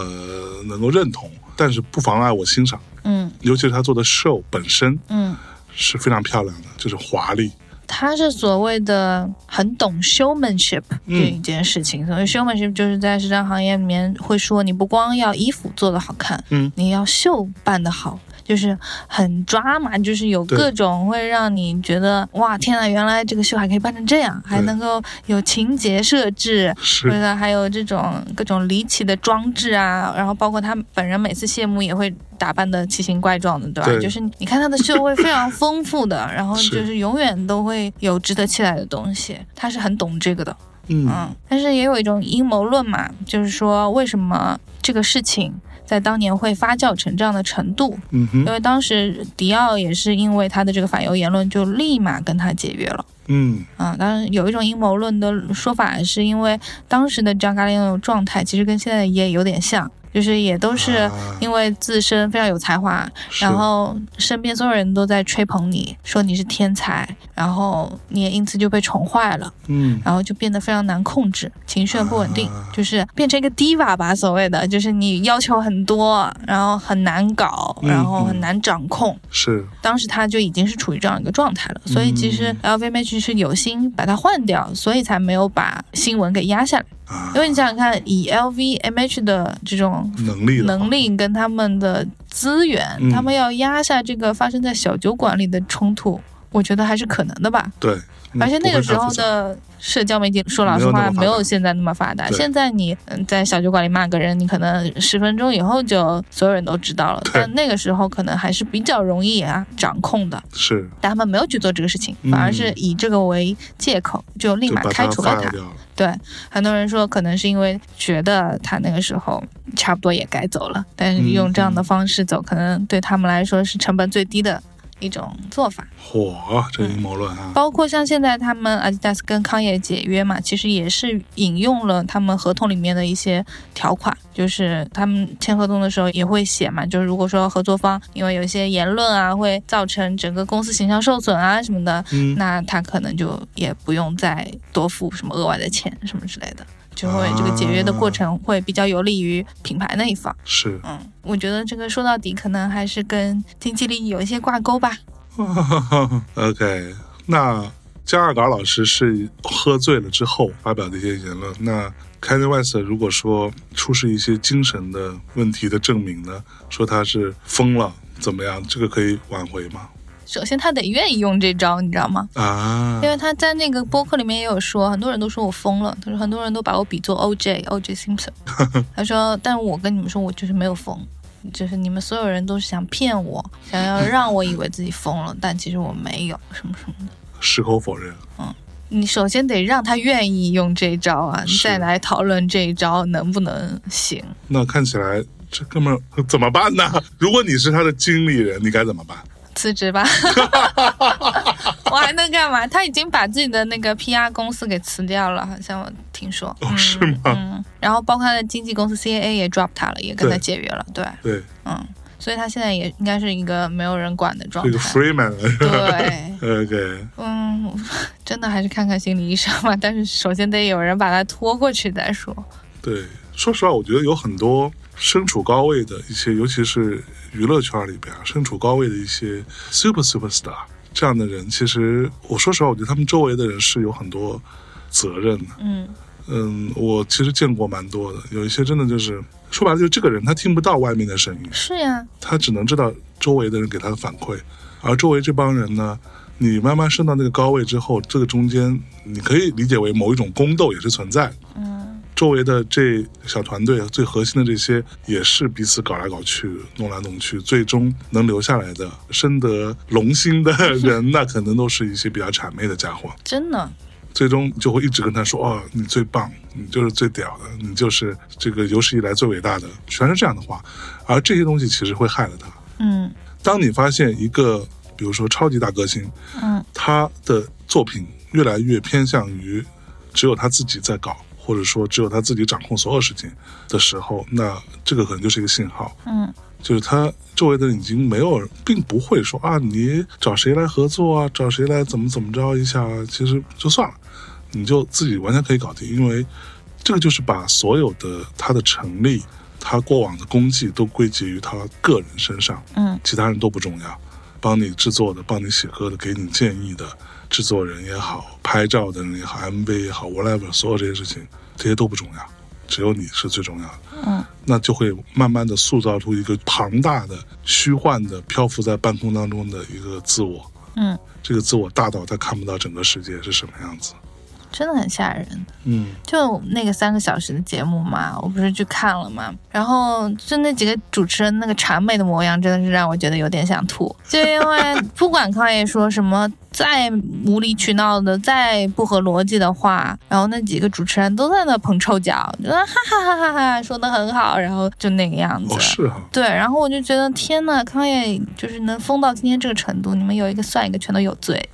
Speaker 6: 能够认同，但是不妨碍我欣赏。
Speaker 5: 嗯
Speaker 6: 尤其是他做的 show 本身
Speaker 5: 嗯，
Speaker 6: 是非常漂亮的，就是华丽。
Speaker 5: 他是所谓的很懂 showmanship 这
Speaker 6: 嗯
Speaker 5: 一件事情。所谓 showmanship 就是在时尚行业里面会说，你不光要衣服做的好看，
Speaker 6: 嗯
Speaker 5: 你要秀办的好。就是很抓嘛，就是有各种会让你觉得哇天呐，原来这个秀还可以办成这样，还能够有情节设置，
Speaker 6: 是
Speaker 5: 对的，还有这种各种离奇的装置啊，然后包括他本人每次谢幕也会打扮的奇形怪状的，对吧？
Speaker 6: 对
Speaker 5: 就是你看他的秀会非常丰富的，然后就是永远都会有值得期待的东西，他是很懂这个的，
Speaker 6: 嗯
Speaker 5: 嗯。但是也有一种阴谋论嘛，就是说为什么这个事情。在当年会发酵成这样的程度，
Speaker 6: 嗯哼。
Speaker 5: 因为当时迪奥也是因为他的这个反犹言论，就立马跟他解约了。
Speaker 6: 嗯。
Speaker 5: 啊，当然有一种阴谋论的说法，是因为当时的 John Galliano 状态其实跟现在也有点像，就是也都是
Speaker 6: 啊。
Speaker 5: 因为自身非常有才华，
Speaker 6: 是。
Speaker 5: 然后身边所有人都在吹捧你，说你是天才，然后你也因此就被宠坏了，
Speaker 6: 嗯。
Speaker 5: 然后就变得非常难控制，情绪很不稳定，
Speaker 6: 啊。
Speaker 5: 就是变成一个 diva 吧，所谓的，就是你要求很多，然后很难搞，
Speaker 6: 嗯
Speaker 5: 然后很难掌控。
Speaker 6: 是。
Speaker 5: 当时他就已经是处于这样一个状态了，所以其实
Speaker 6: 嗯。
Speaker 5: LVMH 是有心把它换掉，所以才没有把新闻给压下来。
Speaker 6: 啊。
Speaker 5: 因为你想想看，以 LVMH 的这种
Speaker 6: 能力
Speaker 5: 能力跟他们的资源，
Speaker 6: 嗯。
Speaker 5: 他们要压下这个发生在小酒馆里的冲突，我觉得还是可能的吧。
Speaker 6: 对，嗯
Speaker 5: 而且那个时候的社交媒体，说老实话，
Speaker 6: 没有
Speaker 5: 现在那么发达。现在你嗯在小酒馆里骂个人，你可能十分钟以后就所有人都知道了。但那个时候可能还是比较容易啊掌控的，
Speaker 6: 是。
Speaker 5: 但他们没有去做这个事情，
Speaker 6: 嗯。
Speaker 5: 反而是以这个为借口，就立马开除了他。对，很多人说可能是因为觉得他那个时候差不多也该走了，但是
Speaker 6: 嗯
Speaker 5: 用这样的方式走，可能对他们来说是成本最低的一种做法。
Speaker 6: 嚯，这阴谋论啊！
Speaker 5: 包括像现在他们 Adidas 跟康业解约嘛，其实也是引用了他们合同里面的一些条款，就是他们签合同的时候也会写嘛，就是如果说合作方因为有一些言论啊，会造成整个公司形象受损啊什么的，
Speaker 6: 嗯
Speaker 5: 那他可能就也不用再多付什么额外的钱什么之类的。就会这个解约的过程会比较有利于品牌那一方，
Speaker 6: 是
Speaker 5: 嗯，我觉得这个说到底可能还是跟经济利益有一些挂钩吧。
Speaker 6: OK，那加尔嘎老师是喝醉了之后发表的一些言论。那 Kanye West 如果说出示一些精神的问题的证明呢，说他是疯了，怎么样？这个可以挽回吗？
Speaker 5: 首先他得愿意用这招，你知道吗？
Speaker 6: 啊
Speaker 5: 因，为他在那个播客里面也有说，很多人都说我疯了，他说很多人都把我比作 OJ OJ Simpson，他说，但我跟你们说，我就是没有疯。就是你们所有人都是想骗我，想要让我以为自己疯了，但其实我没有什么什么的。
Speaker 6: 矢口否认。
Speaker 5: 嗯你首先得让他愿意用这一招啊，你再来讨论这一招能不能行。
Speaker 6: 那看起来这哥们儿怎么办呢？如果你是他的经理人，你该怎么办？
Speaker 5: 辞职吧，我还能干嘛？他已经把自己的那个 PR 公司给辞掉了，好像我听说。
Speaker 6: 哦，是吗？
Speaker 5: 嗯，然后包括他的经纪公司 CAA 也 drop 他了，也跟他解约了。对，
Speaker 6: 对，
Speaker 5: 嗯，所以他现在也应该是一个没有人管的状
Speaker 6: 这个
Speaker 5: 态。
Speaker 6: free man。
Speaker 5: 对，
Speaker 6: OK，
Speaker 5: 嗯，真的还是看看心理医生吧。但是首先得有人把他拖过去再说。
Speaker 6: 对，说实话，我觉得有很多身处高位的一些，尤其是娱乐圈里边啊身处高位的一些 super super star 这样的人，其实我说实话，我觉得他们周围的人是有很多责任的。
Speaker 5: 嗯
Speaker 6: 嗯，我其实见过蛮多的，有一些真的就是说白了，就是这个人他听不到外面的声音，
Speaker 5: 是呀，
Speaker 6: 他只能知道周围的人给他的反馈，而周围这帮人呢，你慢慢升到那个高位之后，这个中间你可以理解为某一种宫斗也是存在的。
Speaker 5: 嗯，
Speaker 6: 周围的这小团队最核心的这些也是彼此搞来搞去、弄来弄去，最终能留下来的、深得龙心的人，那可能都是一些比较谄媚的家伙。
Speaker 5: 真的，
Speaker 6: 最终就会一直跟他说：“哦，你最棒，你就是最屌的，你就是这个有史以来最伟大的。”全是这样的话，而这些东西其实会害了他。
Speaker 5: 嗯
Speaker 6: 当你发现一个，比如说超级大歌星，
Speaker 5: 嗯
Speaker 6: 他的作品越来越偏向于只有他自己在搞，或者说只有他自己掌控所有事情的时候，那这个可能就是一个信号，
Speaker 5: 嗯。
Speaker 6: 就是他周围的人已经没有，并不会说啊，你找谁来合作啊，找谁来怎么怎么着一下，其实就算了，你就自己完全可以搞定，因为这个就是把所有的他的成立，他过往的功绩都归结于他个人身上，
Speaker 5: 嗯。
Speaker 6: 其他人都不重要，帮你制作的、帮你写歌的、给你建议的制作人也好、拍照的人也好、MV 也好，whatever，所有这些事情，这些都不重要，只有你是最重要的。
Speaker 5: 嗯，
Speaker 6: 那就会慢慢的塑造出一个庞大的、虚幻的、漂浮在半空当中的一个自我。
Speaker 5: 嗯，
Speaker 6: 这个自我大到他看不到整个世界是什么样子。
Speaker 5: 真的很吓人。
Speaker 6: 嗯，
Speaker 5: 就那个三个小时的节目嘛，我不是去看了嘛，然后就那几个主持人那个谄媚的模样，真的是让我觉得有点想吐。就因为不管康爷说什么再无理取闹的、再不合逻辑的话，然后那几个主持人都在那捧臭脚，就哈哈哈哈哈，说的很好，然后就那个样子。
Speaker 6: 哦，是哈，
Speaker 5: 对，然后我就觉得天呐，康爷就是能疯到今天这个程度，你们有一个算一个，全都有罪，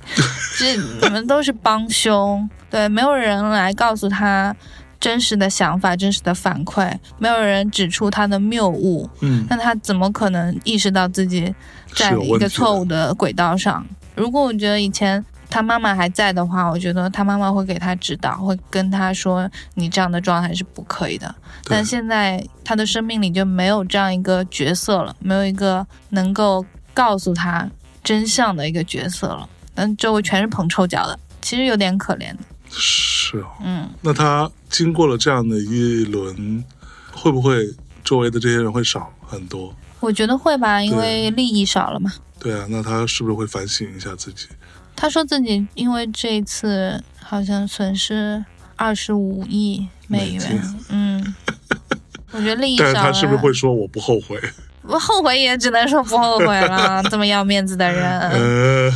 Speaker 5: 这你们都是帮凶，对，没有人来告诉他真实的想法、真实的反馈，没有人指出他的谬误，
Speaker 6: 嗯，
Speaker 5: 那他怎么可能意识到自己在一个错误的轨道上？如果我觉得以前他妈妈还在的话，我觉得他妈妈会给他指导，会跟他说你这样的状态是不可以的。但现在他的生命里就没有这样一个角色了，没有一个能够告诉他真相的一个角色了。但周围全是捧臭脚的，其实有点可怜的。
Speaker 6: 是哦。
Speaker 5: 嗯，
Speaker 6: 那他经过了这样的一轮，会不会周围的这些人会少很多？
Speaker 5: 我觉得会吧，因为利益少了嘛。
Speaker 6: 对啊，那他是不是会反省一下自己？
Speaker 5: 他说自己因为这一次好像损失二十五亿美元
Speaker 6: 美，
Speaker 5: 嗯，我觉得利益少了。
Speaker 6: 但是他是不是会说我不后悔？
Speaker 5: 我后悔也只能说不后悔了，这么要面子的人，
Speaker 6: 呃，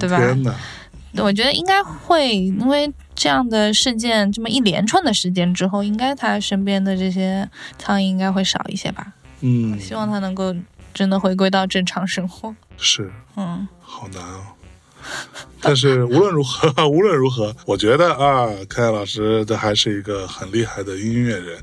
Speaker 5: 对吧
Speaker 6: 天，
Speaker 5: 我觉得应该会，因为这样的事件这么一连串的事件之后，应该他身边的这些苍蝇应该会少一些吧。
Speaker 6: 嗯，
Speaker 5: 希望他能够真的回归到正常生活。
Speaker 6: 是
Speaker 5: 嗯，
Speaker 6: 好难哦。但是无论如何，无论如何，我觉得啊，开老师他还是一个很厉害的音乐人，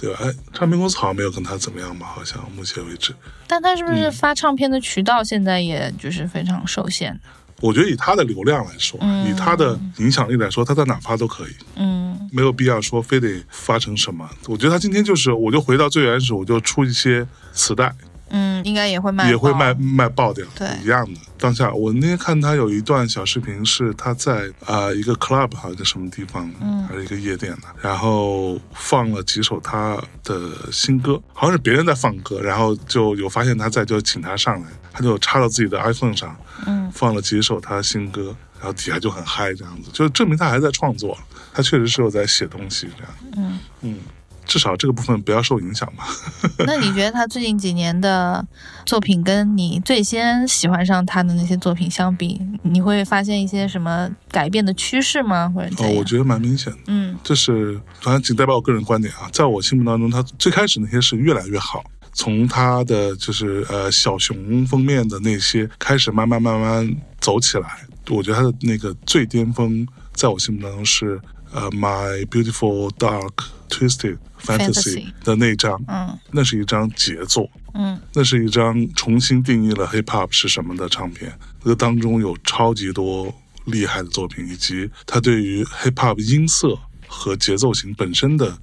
Speaker 6: 对吧？哎，唱片公司好像没有跟他怎么样吧？好像目前为止，
Speaker 5: 但他是不
Speaker 6: 嗯
Speaker 5: 是发唱片的渠道现在也就是非常受限的？
Speaker 6: 我觉得以他的流量来说，
Speaker 5: 嗯
Speaker 6: 以他的影响力来说，他在哪发都可以。
Speaker 5: 嗯
Speaker 6: 没有必要说非得发成什么。我觉得他今天就是，我就回到最原始，我就出一些磁带，
Speaker 5: 嗯，应该也会卖，
Speaker 6: 也会卖。卖爆掉，
Speaker 5: 对
Speaker 6: 一样的。当下我那天看他有一段小视频，是他在啊、呃一个 club 好像在什么地方，
Speaker 5: 嗯
Speaker 6: 还是一个夜店的，然后放了几首他的新歌，好像是别人在放歌，然后就有发现他在，就请他上来，他就插到自己的 iPhone 上，
Speaker 5: 嗯，
Speaker 6: 放了几首他的新歌，然后底下就很嗨，这样子，就证明他还在创作，他确实是有在写东西，这样，
Speaker 5: 嗯
Speaker 6: 嗯，至少这个部分不要受影响吧。
Speaker 5: 那你觉得他最近几年的作品跟你最先喜欢上他的那些作品相比，你会发现一些什么改变的趋势吗？或者
Speaker 6: 哦，我觉得蛮明显的。
Speaker 5: 嗯
Speaker 6: 这是反正仅代表我个人观点啊，在我心目当中，他最开始那些是越来越好。从他的就是呃小熊封面的那些开始，慢慢慢慢走起来。我觉得他的那个最巅峰，在我心目当中是呃 My Beautiful Dark Twisted Fantasy 的那张，
Speaker 5: 嗯
Speaker 6: 那是一张杰作。
Speaker 5: 嗯
Speaker 6: 那是一张重新定义了 hip hop 是什么的唱片，这个当中有超级多厉害的作品，以及他对于 hip hop 音色和节奏型本身的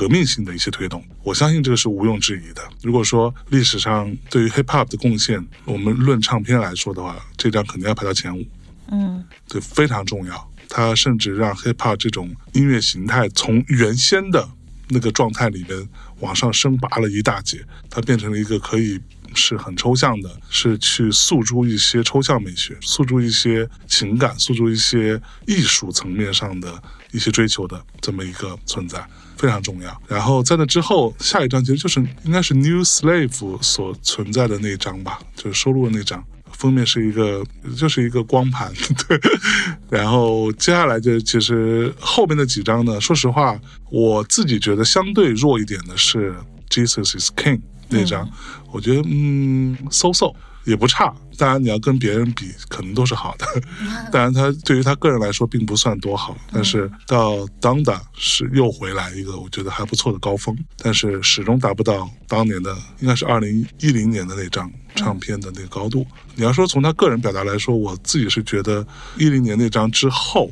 Speaker 6: 革命性的一些推动，我相信这个是毋庸置疑的。如果说历史上对于 hip hop 的贡献，我们论唱片来说的话，这张肯定要排到前五。
Speaker 5: 嗯
Speaker 6: 对，非常重要。它甚至让 hip hop 这种音乐形态从原先的那个状态里面往上升拔了一大截，它变成了一个可以是很抽象的，是去诉诸一些抽象美学，诉诸一些情感，诉诸一些艺术层面上的一些追求的这么一个存在。非常重要。然后在那之后，下一张其实就是应该是 New Slave 所存在的那张吧，就是收录的那张。封面是一个，就是一个光盘，对。然后接下来就其实后面的几张呢，说实话，我自己觉得相对弱一点的是 Jesus is King 那张，我觉得嗯，so so 也不差。当然你要跟别人比，可能都是好的。当然他对于他个人来说并不算多好，但是到 Donda 是又回来一个我觉得还不错的高峰，但是始终达不到当年的应该是二零一零年的那张唱片的那个高度。你要说从他个人表达来说，我自己是觉得一零年那张之后，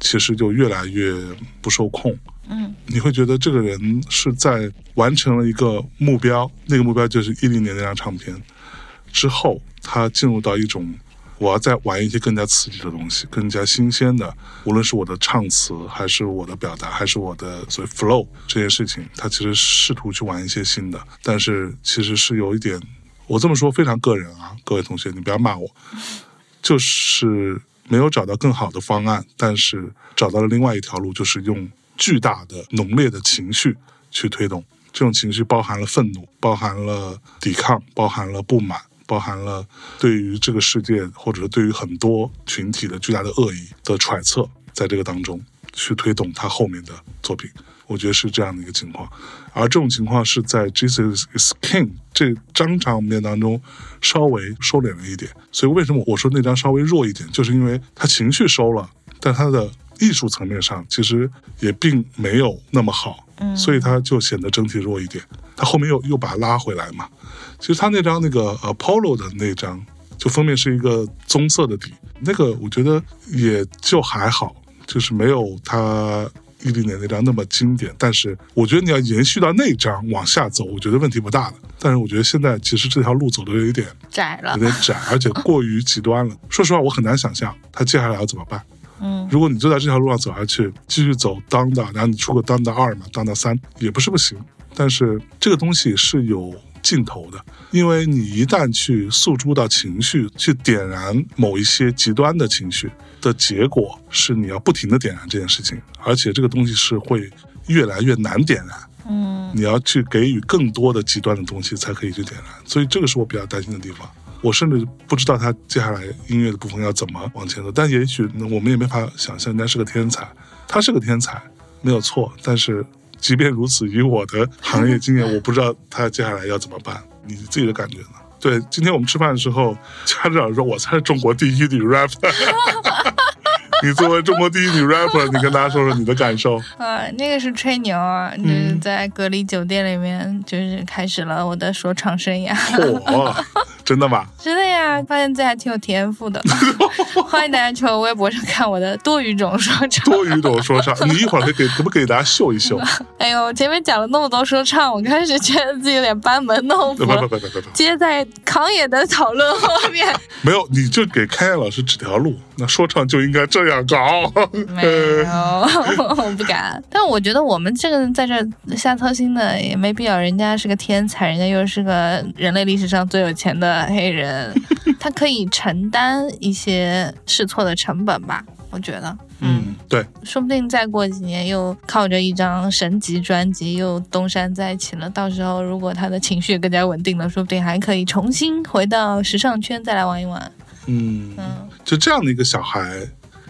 Speaker 6: 其实就越来越不受控。
Speaker 5: 嗯
Speaker 6: 你会觉得这个人是在完成了一个目标，那个目标就是一零年那张唱片之后，他进入到一种我要再玩一些更加刺激的东西，更加新鲜的，无论是我的唱词，还是我的表达，还是我的所谓 flow 这件事情，他其实试图去玩一些新的，但是其实是有一点，我这么说非常个人啊，各位同学，你不要骂我，就是没有找到更好的方案，但是找到了另外一条路，就是用巨大的浓烈的情绪去推动。这种情绪包含了愤怒，包含了抵抗，包含了不满，包含了对于这个世界或者对于很多群体的巨大的恶意的揣测，在这个当中去推动他后面的作品。我觉得是这样的一个情况，而这种情况是在《Jesus is King》这张唱片当中稍微收敛了一点。所以为什么我说那张稍微弱一点，就是因为他情绪收了，但他的艺术层面上其实也并没有那么好，
Speaker 5: 嗯
Speaker 6: 所以他就显得整体弱一点。他后面又又把它拉回来嘛。其实他那张那个呃 Polo 的那张，就封面是一个棕色的底，那个我觉得也就还好，就是没有他一零年那张那么经典。但是我觉得你要延续到那张往下走，我觉得问题不大的。但是我觉得现在其实这条路走的有一点
Speaker 5: 窄了
Speaker 6: 有，点窄，而且过于极端了。说实话，我很难想象他接下来要怎么办。
Speaker 5: 嗯
Speaker 6: 如果你就在这条路上走下去，继续走当的，然后你出个当的二嘛，当的三也不是不行。但是这个东西是有尽头的，因为你一旦去诉诸到情绪，去点燃某一些极端的情绪的结果，是你要不停的点燃这件事情，而且这个东西是会越来越难点燃。
Speaker 5: 嗯
Speaker 6: 你要去给予更多的极端的东西才可以去点燃，所以这个是我比较担心的地方。我甚至不知道他接下来音乐的部分要怎么往前走，但也许我们也没法想象，人家是个天才，他是个天才，没有错。但是即便如此，以我的行业经验，我不知道他接下来要怎么办。你自己的感觉呢？对，今天我们吃饭的时候，家长说我才是中国第一女 rapper。你作为中国第一女 rapper，你跟大家说说你的感受。
Speaker 5: 啊，那个是吹牛啊，
Speaker 6: 嗯
Speaker 5: 就是在隔离酒店里面，就是开始了我的说唱生涯。
Speaker 6: 哦，真的吗？
Speaker 5: 真的呀，发现自己还挺有天赋的。欢迎大家去我微博上看我的多语种说唱。
Speaker 6: 多语种说唱，你一会儿可以给可不可以给大家秀一秀？
Speaker 5: 哎呦，前面讲了那么多说唱，我开始觉得自己有点班门弄斧了。
Speaker 6: 不不不不不，
Speaker 5: 接在康也的讨论后面，
Speaker 6: 没有，你就给开野老师指条路。那说唱就应该这样搞。
Speaker 5: 没有，我不敢。但我觉得我们这个在这瞎操心的也没必要。人家是个天才，人家又是个人类历史上最有钱的黑人，他可以承担一些试错的成本吧？我觉得，
Speaker 6: 嗯，对，
Speaker 5: 说不定再过几年又靠着一张神级专辑又东山再起了。到时候如果他的情绪更加稳定了，说不定还可以重新回到时尚圈再来玩一玩。
Speaker 6: 嗯，
Speaker 5: 嗯，
Speaker 6: 就这样的一个小孩，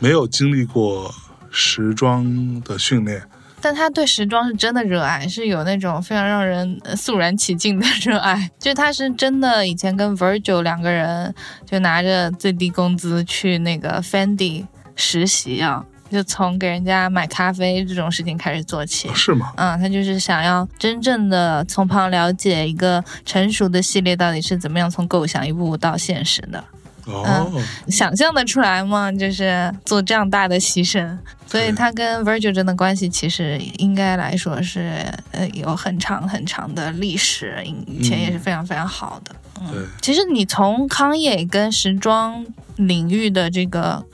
Speaker 6: 没有经历过时装的训练，
Speaker 5: 但他对时装是真的热爱，是有那种非常让人呃肃然起敬的热爱。就他是真的以前跟 Virgil 两个人就拿着最低工资去那个 Fendi 实习啊，就从给人家买咖啡这种事情开始做起。
Speaker 6: 是吗？
Speaker 5: 嗯，他就是想要真正的从旁了解一个成熟的系列到底是怎么样从构想一步步到现实的。
Speaker 6: 哦，
Speaker 5: 想象得出来吗？就是做这样大的牺牲，所以他跟 Virgil 真的关系其实应该来说是呃有很长很长的历史，以前也是非常非常好的。
Speaker 6: 嗯，
Speaker 5: 其实你从康业跟时装领域的这个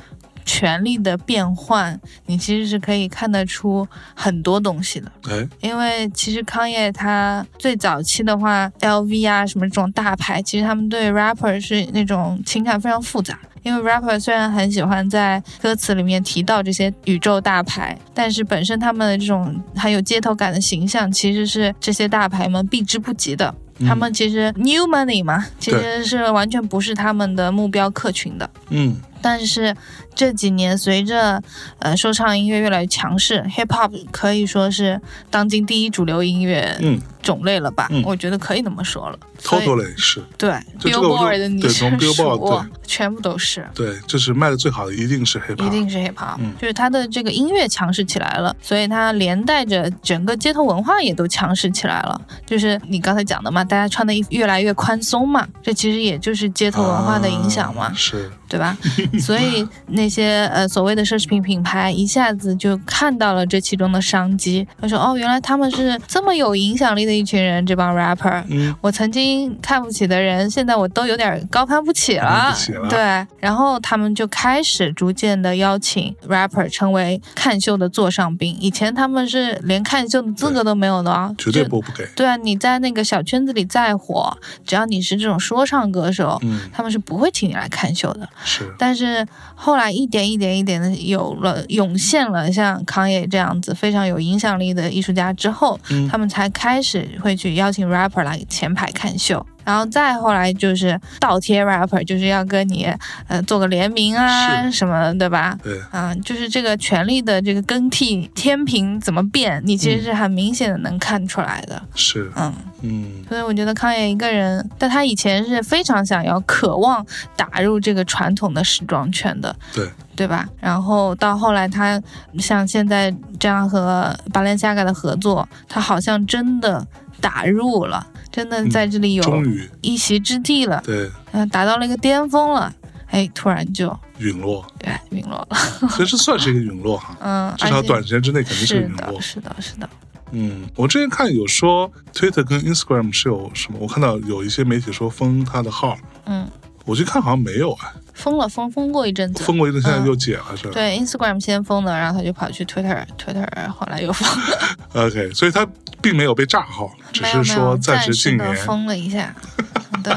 Speaker 5: 权力的变换，你其实是可以看得出很多东西的。
Speaker 6: 哎，
Speaker 5: 因为其实康业他最早期的话，LV 啊什么这种大牌，其实他们对 rapper 是那种情感非常复杂。因为 rapper 虽然很喜欢在歌词里面提到这些宇宙大牌，但是本身他们的这种很有街头感的形象，其实是这些大牌们避之不及的。他们其实 new money 嘛，其实是完全不是他们的目标客群的。
Speaker 6: 嗯，
Speaker 5: 但是这几年随着呃说唱音乐越来越强势，hip hop 可以说是当今第一主流音乐
Speaker 6: 嗯
Speaker 5: 种类了吧？
Speaker 6: 嗯
Speaker 5: 我觉得可以那么说了。
Speaker 6: ，totally 是
Speaker 5: 对 Billboard 的你是 数全部都是。
Speaker 6: 对，就是卖的最好的一定是 hip hop，一
Speaker 5: 定是 hip hop，、
Speaker 6: 嗯
Speaker 5: 就是它的这个音乐强势起来了，所以它连带着整个街头文化也都强势起来了。就是你刚才讲的嘛，大家穿的衣服越来越宽松嘛，这其实也就是街头文化的影响嘛。
Speaker 6: 啊是，
Speaker 5: 对吧？所以那些呃所谓的奢侈品品牌一下子就看到了这其中的商机，他说哦，原来他们是这么有影响力的一群人，这帮 rapper。
Speaker 6: 嗯，
Speaker 5: 我曾经看不起的人，现在我都有点高攀不起了。
Speaker 6: 起了
Speaker 5: 对，然后他们就开始逐渐的邀请 rapper 成为看秀的座上宾。以前他们是连看秀的资格都没有的啊，
Speaker 6: 绝对
Speaker 5: 就
Speaker 6: 不不给，
Speaker 5: 对啊，你在那个小圈子里再火，只要你是这种说唱歌手，
Speaker 6: 嗯，
Speaker 5: 他们是不会请你来看秀的。
Speaker 6: 是，
Speaker 5: 但是后来一点一点一点的有了涌现了像康也这样子非常有影响力的艺术家之后，
Speaker 6: 嗯
Speaker 5: 他们才开始会去邀请 rapper 来前排看秀。然后再后来就是倒贴 rapper，就是要跟你呃做个联名啊什么的，对吧？
Speaker 6: 对，
Speaker 5: 啊、就是这个权力的这个更替天平怎么变，你其实是很明显的能看出来的。
Speaker 6: 是，
Speaker 5: 嗯，
Speaker 6: 嗯，
Speaker 5: 所以我觉得康也一个人，但他以前是非常想要、渴望打入这个传统的时装圈的，
Speaker 6: 对，
Speaker 5: 对吧？然后到后来，他像现在这样和巴伦西亚嘎的合作，他好像真的打入了，真的在这里有一席之地了，
Speaker 6: 对，
Speaker 5: 嗯、达到了一个巅峰了。哎，突然就
Speaker 6: 陨落，
Speaker 5: 对陨落了，
Speaker 6: 其实算是一个陨落哈，
Speaker 5: 嗯，
Speaker 6: 至少短时间之内肯定是陨落。
Speaker 5: 的，。是的，是的，
Speaker 6: 嗯，我之前看有说 Twitter 跟 Instagram 是有什么，我看到有一些媒体说封他的号，
Speaker 5: 嗯，
Speaker 6: 我去看好像没有啊，
Speaker 5: 封了封封过一阵子，
Speaker 6: 封过一阵，现在
Speaker 5: 嗯
Speaker 6: 又解了是吧？
Speaker 5: 对，Instagram 先封的，然后他就跑去 Twitter，Twitter 后来又封了。
Speaker 6: OK，所以他并没有被炸号，只是说暂时禁言。
Speaker 5: 封了一下，对。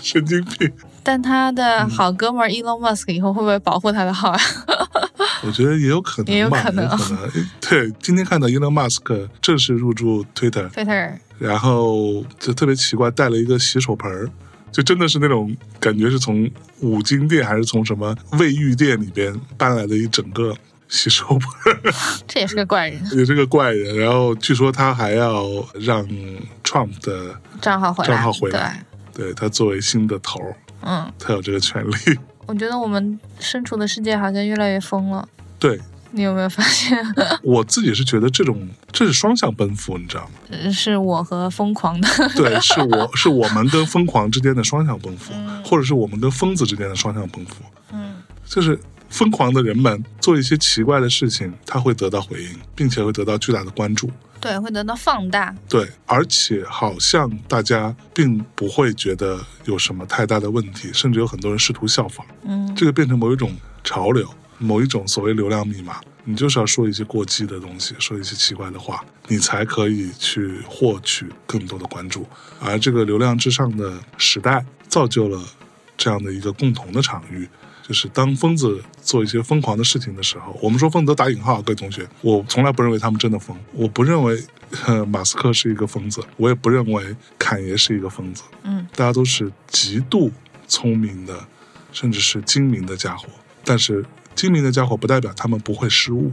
Speaker 6: 神经病，
Speaker 5: 但他的
Speaker 6: 嗯
Speaker 5: 好哥们 Elon Musk 以后会不会保护他的号啊？
Speaker 6: 我觉得也有可能，
Speaker 5: 也有可能
Speaker 6: 有可能对，今天看到 Elon Musk 正式入驻
Speaker 5: Twitter，Twitter
Speaker 6: 然后就特别奇怪，带了一个洗手盆儿，就真的是那种感觉是从五金店还是从什么卫浴店里边搬来的一整个洗手盆儿，
Speaker 5: 这也是个怪人，
Speaker 6: 也是个怪人。然后据说他还要让 Trump 的
Speaker 5: 账号回来，
Speaker 6: 账号回来。对他作为新的头儿，
Speaker 5: 嗯，
Speaker 6: 他有这个权利。
Speaker 5: 我觉得我们身处的世界好像越来越疯了，
Speaker 6: 对，
Speaker 5: 你有没有发现？
Speaker 6: 我自己是觉得这种这是双向奔赴，你知道吗？
Speaker 5: 是我和疯狂的，
Speaker 6: 对，是我是我们跟疯狂之间的双向奔赴，或者是我们跟疯子之间的双向奔赴。
Speaker 5: 嗯，
Speaker 6: 就是疯狂的人们做一些奇怪的事情，他会得到回应，并且会得到巨大的关注。
Speaker 5: 对，会得到放大。
Speaker 6: 对，而且好像大家并不会觉得有什么太大的问题，甚至有很多人试图效仿。
Speaker 5: 嗯，
Speaker 6: 这个变成某一种潮流，某一种所谓流量密码。你就是要说一些过激的东西，说一些奇怪的话，你才可以去获取更多的关注。而这个流量至上的时代，造就了这样的一个共同的场域，就是当疯子做一些疯狂的事情的时候，我们说疯子打引号，各位同学，我从来不认为他们真的疯，我不认为呃马斯克是一个疯子，我也不认为侃爷是一个疯子，
Speaker 5: 嗯，
Speaker 6: 大家都是极度聪明的，甚至是精明的家伙，但是精明的家伙不代表他们不会失误，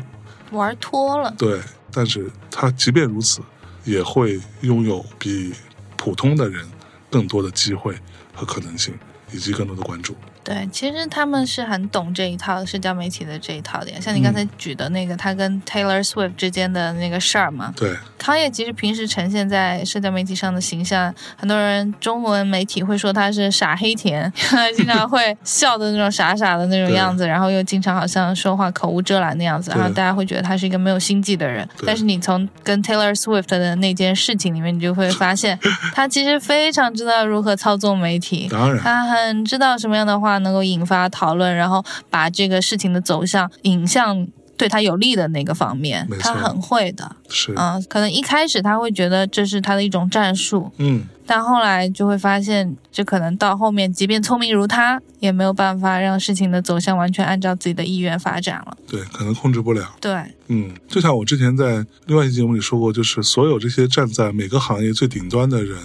Speaker 5: 玩脱了。
Speaker 6: 对，但是他即便如此，也会拥有比普通的人更多的机会和可能性，以及更多的关注。
Speaker 5: 对，其实他们是很懂这一套社交媒体的这一套的呀。像你刚才举的那个，他跟 Taylor Swift 之间的那个事儿嘛。
Speaker 6: 对，
Speaker 5: 康业其实平时呈现在社交媒体上的形象，很多人中文媒体会说他是傻黑甜，经常会笑的那种傻傻的那种样子，然后又经常好像说话口无遮拦的样子，然后大家会觉得他是一个没有心计的人。但是你从跟 Taylor Swift 的那件事情里面，你就会发现他其实非常知道如何操纵媒体，
Speaker 6: 当然，
Speaker 5: 他很知道什么样的话能够引发讨论，然后把这个事情的走向引向对他有利的那个方面，他很会的。
Speaker 6: 是，
Speaker 5: 嗯，可能一开始他会觉得这是他的一种战术，
Speaker 6: 嗯，
Speaker 5: 但后来就会发现，这可能到后面，即便聪明如他，也没有办法让事情的走向完全按照自己的意愿发展了。
Speaker 6: 对，可能控制不了。
Speaker 5: 对，
Speaker 6: 嗯，就像我之前在另外一期节目里说过，就是所有这些站在每个行业最顶端的人，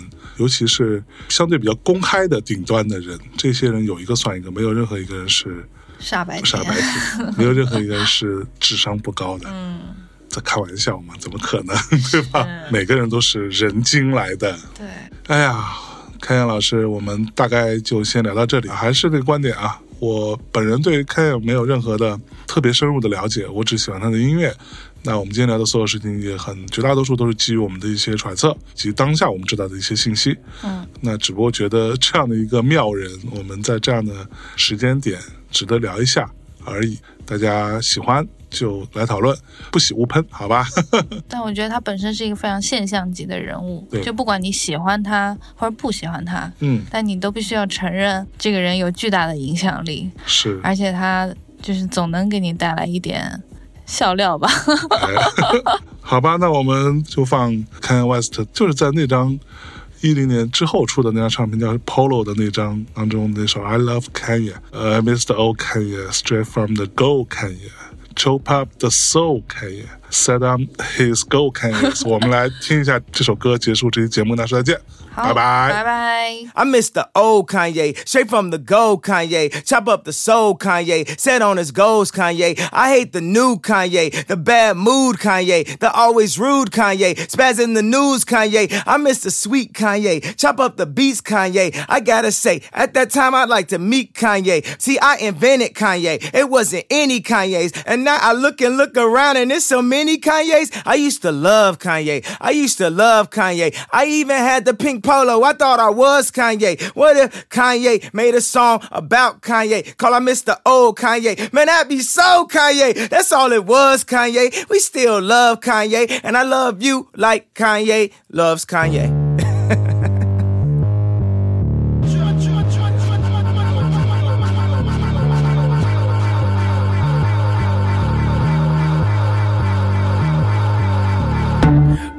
Speaker 6: 尤其是相对比较公开的顶端的人，这些人有一个算一个，没有任何一个人是
Speaker 5: 傻白甜，
Speaker 6: 傻白甜，没有任何一个人是智商不高的。
Speaker 5: 嗯，
Speaker 6: 在开玩笑嘛？怎么可能，对吧？每个人都是人精来的。
Speaker 5: 对，
Speaker 6: 哎呀，开阳老师，我们大概就先聊到这里。还是那个观点啊，我本人对开阳没有任何的特别深入的了解，我只喜欢他的音乐。那我们今天聊的所有事情也很绝大多数都是基于我们的一些揣测及当下我们知道的一些信息。
Speaker 5: 嗯，
Speaker 6: 那只不过觉得这样的一个妙人，我们在这样的时间点值得聊一下而已。大家喜欢就来讨论，不喜勿喷，好吧？
Speaker 5: 但我觉得他本身是一个非常现象级的人物，就不管你喜欢他或者不喜欢他，
Speaker 6: 嗯，
Speaker 5: 但你都必须要承认这个人有巨大的影响力，
Speaker 6: 是。
Speaker 5: 而且他就是总能给你带来一点笑料吧。
Speaker 6: 哎好吧，那我们就放 Kanye West，就是在那张一零年之后出的那张唱片叫《Polo》的那张当中那首《I Love Kanye》，呃、Mr. O Kanye，Straight from the Go Kanye，Chop up the soul Kanye Kanye，Set on his go Kanye。我们来听一下这首歌，结束这期节目，那说再见，拜拜。
Speaker 5: 拜拜。
Speaker 2: I miss the old Kanye, straight from the gold Kanye. Chop up the soul Kanye, set on his goals Kanye. I hate the new Kanye, the bad mood Kanye, the always rude Kanye, spaz in the news Kanye. I miss the sweet Kanye, chop up the beats Kanye. I gotta say, at that time I'd like to meet Kanye. See, I invented Kanye, it wasn't any Kanye's. And now I look and look around and there's so many Kanye's. I used to love Kanye, I used to love Kanye. I even had the pink polo, I thought I was Kanye. What if Kanye made a song about Kanye? Call I Mr. Old Kanye. Man, that'd be so Kanye. That's all it was, Kanye. We still love Kanye, and I love you like Kanye loves Kanye.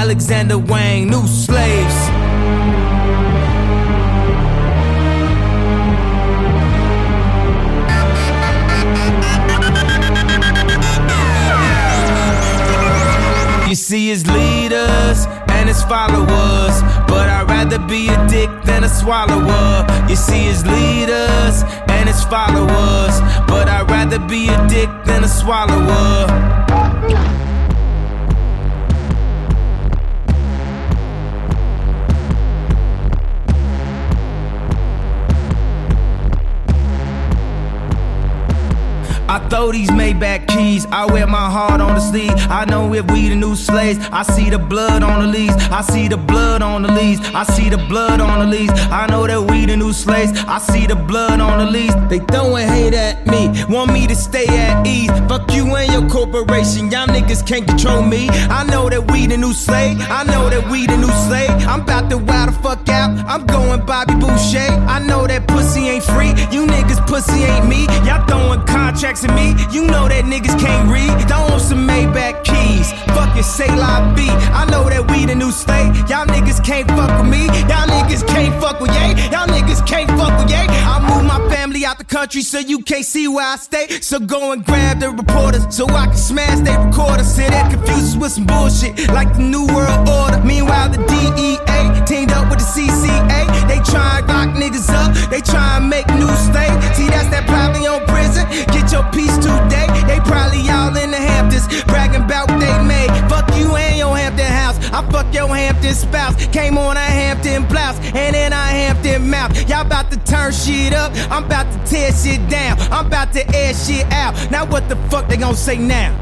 Speaker 1: Alexander Wang, new slaves. You see his leaders and his followers, but I'd rather be a dick than a swallower. You see his leaders and his followers, but I'd rather be a dick than a swallower. I throw these Maybach keys, I wear my heart on the sleeve. I know if we the new slaves, I see the blood on the leaves. I see the blood on the leaves. I see the blood on the leaves. I know that we the new slaves, I see the blood on the leaves. They throwing hate at me, want me to stay at ease. Fuck you and your corporation, y'all niggas can't control me. I know that we the new slave, I know that we the new slave. I'm about to wild the fuck out, I'm going Bobby Boucher. I know that pussy ain't free, you niggas pussy ain't me. Y'all throwing contracts at me, you know that niggas can't read. Don't want some Maybach keys, fucking say la B. I know that we the new slave, y'all niggas can't fuck with me. Y'all niggas can't fuck with yay, country so you can't see where I stay. So go and grab the reporters so I can smash their recorders. Say they're confused with some bullshit like the New World Order. Meanwhile, the DEA teamed up with the CCA. They try and lock niggas up, they try and make new state. See, that's that probably on prison. Get your piece today. They probably all in the Hamptons bragging about they made. Fuck you I fuck your Hampton spouse. Came on a Hampton blouse and in a Hampton mouth. Y'all about to turn shit up. I'm about to tear shit down. I'm about to air shit out. Now what the fuck they gonna say now?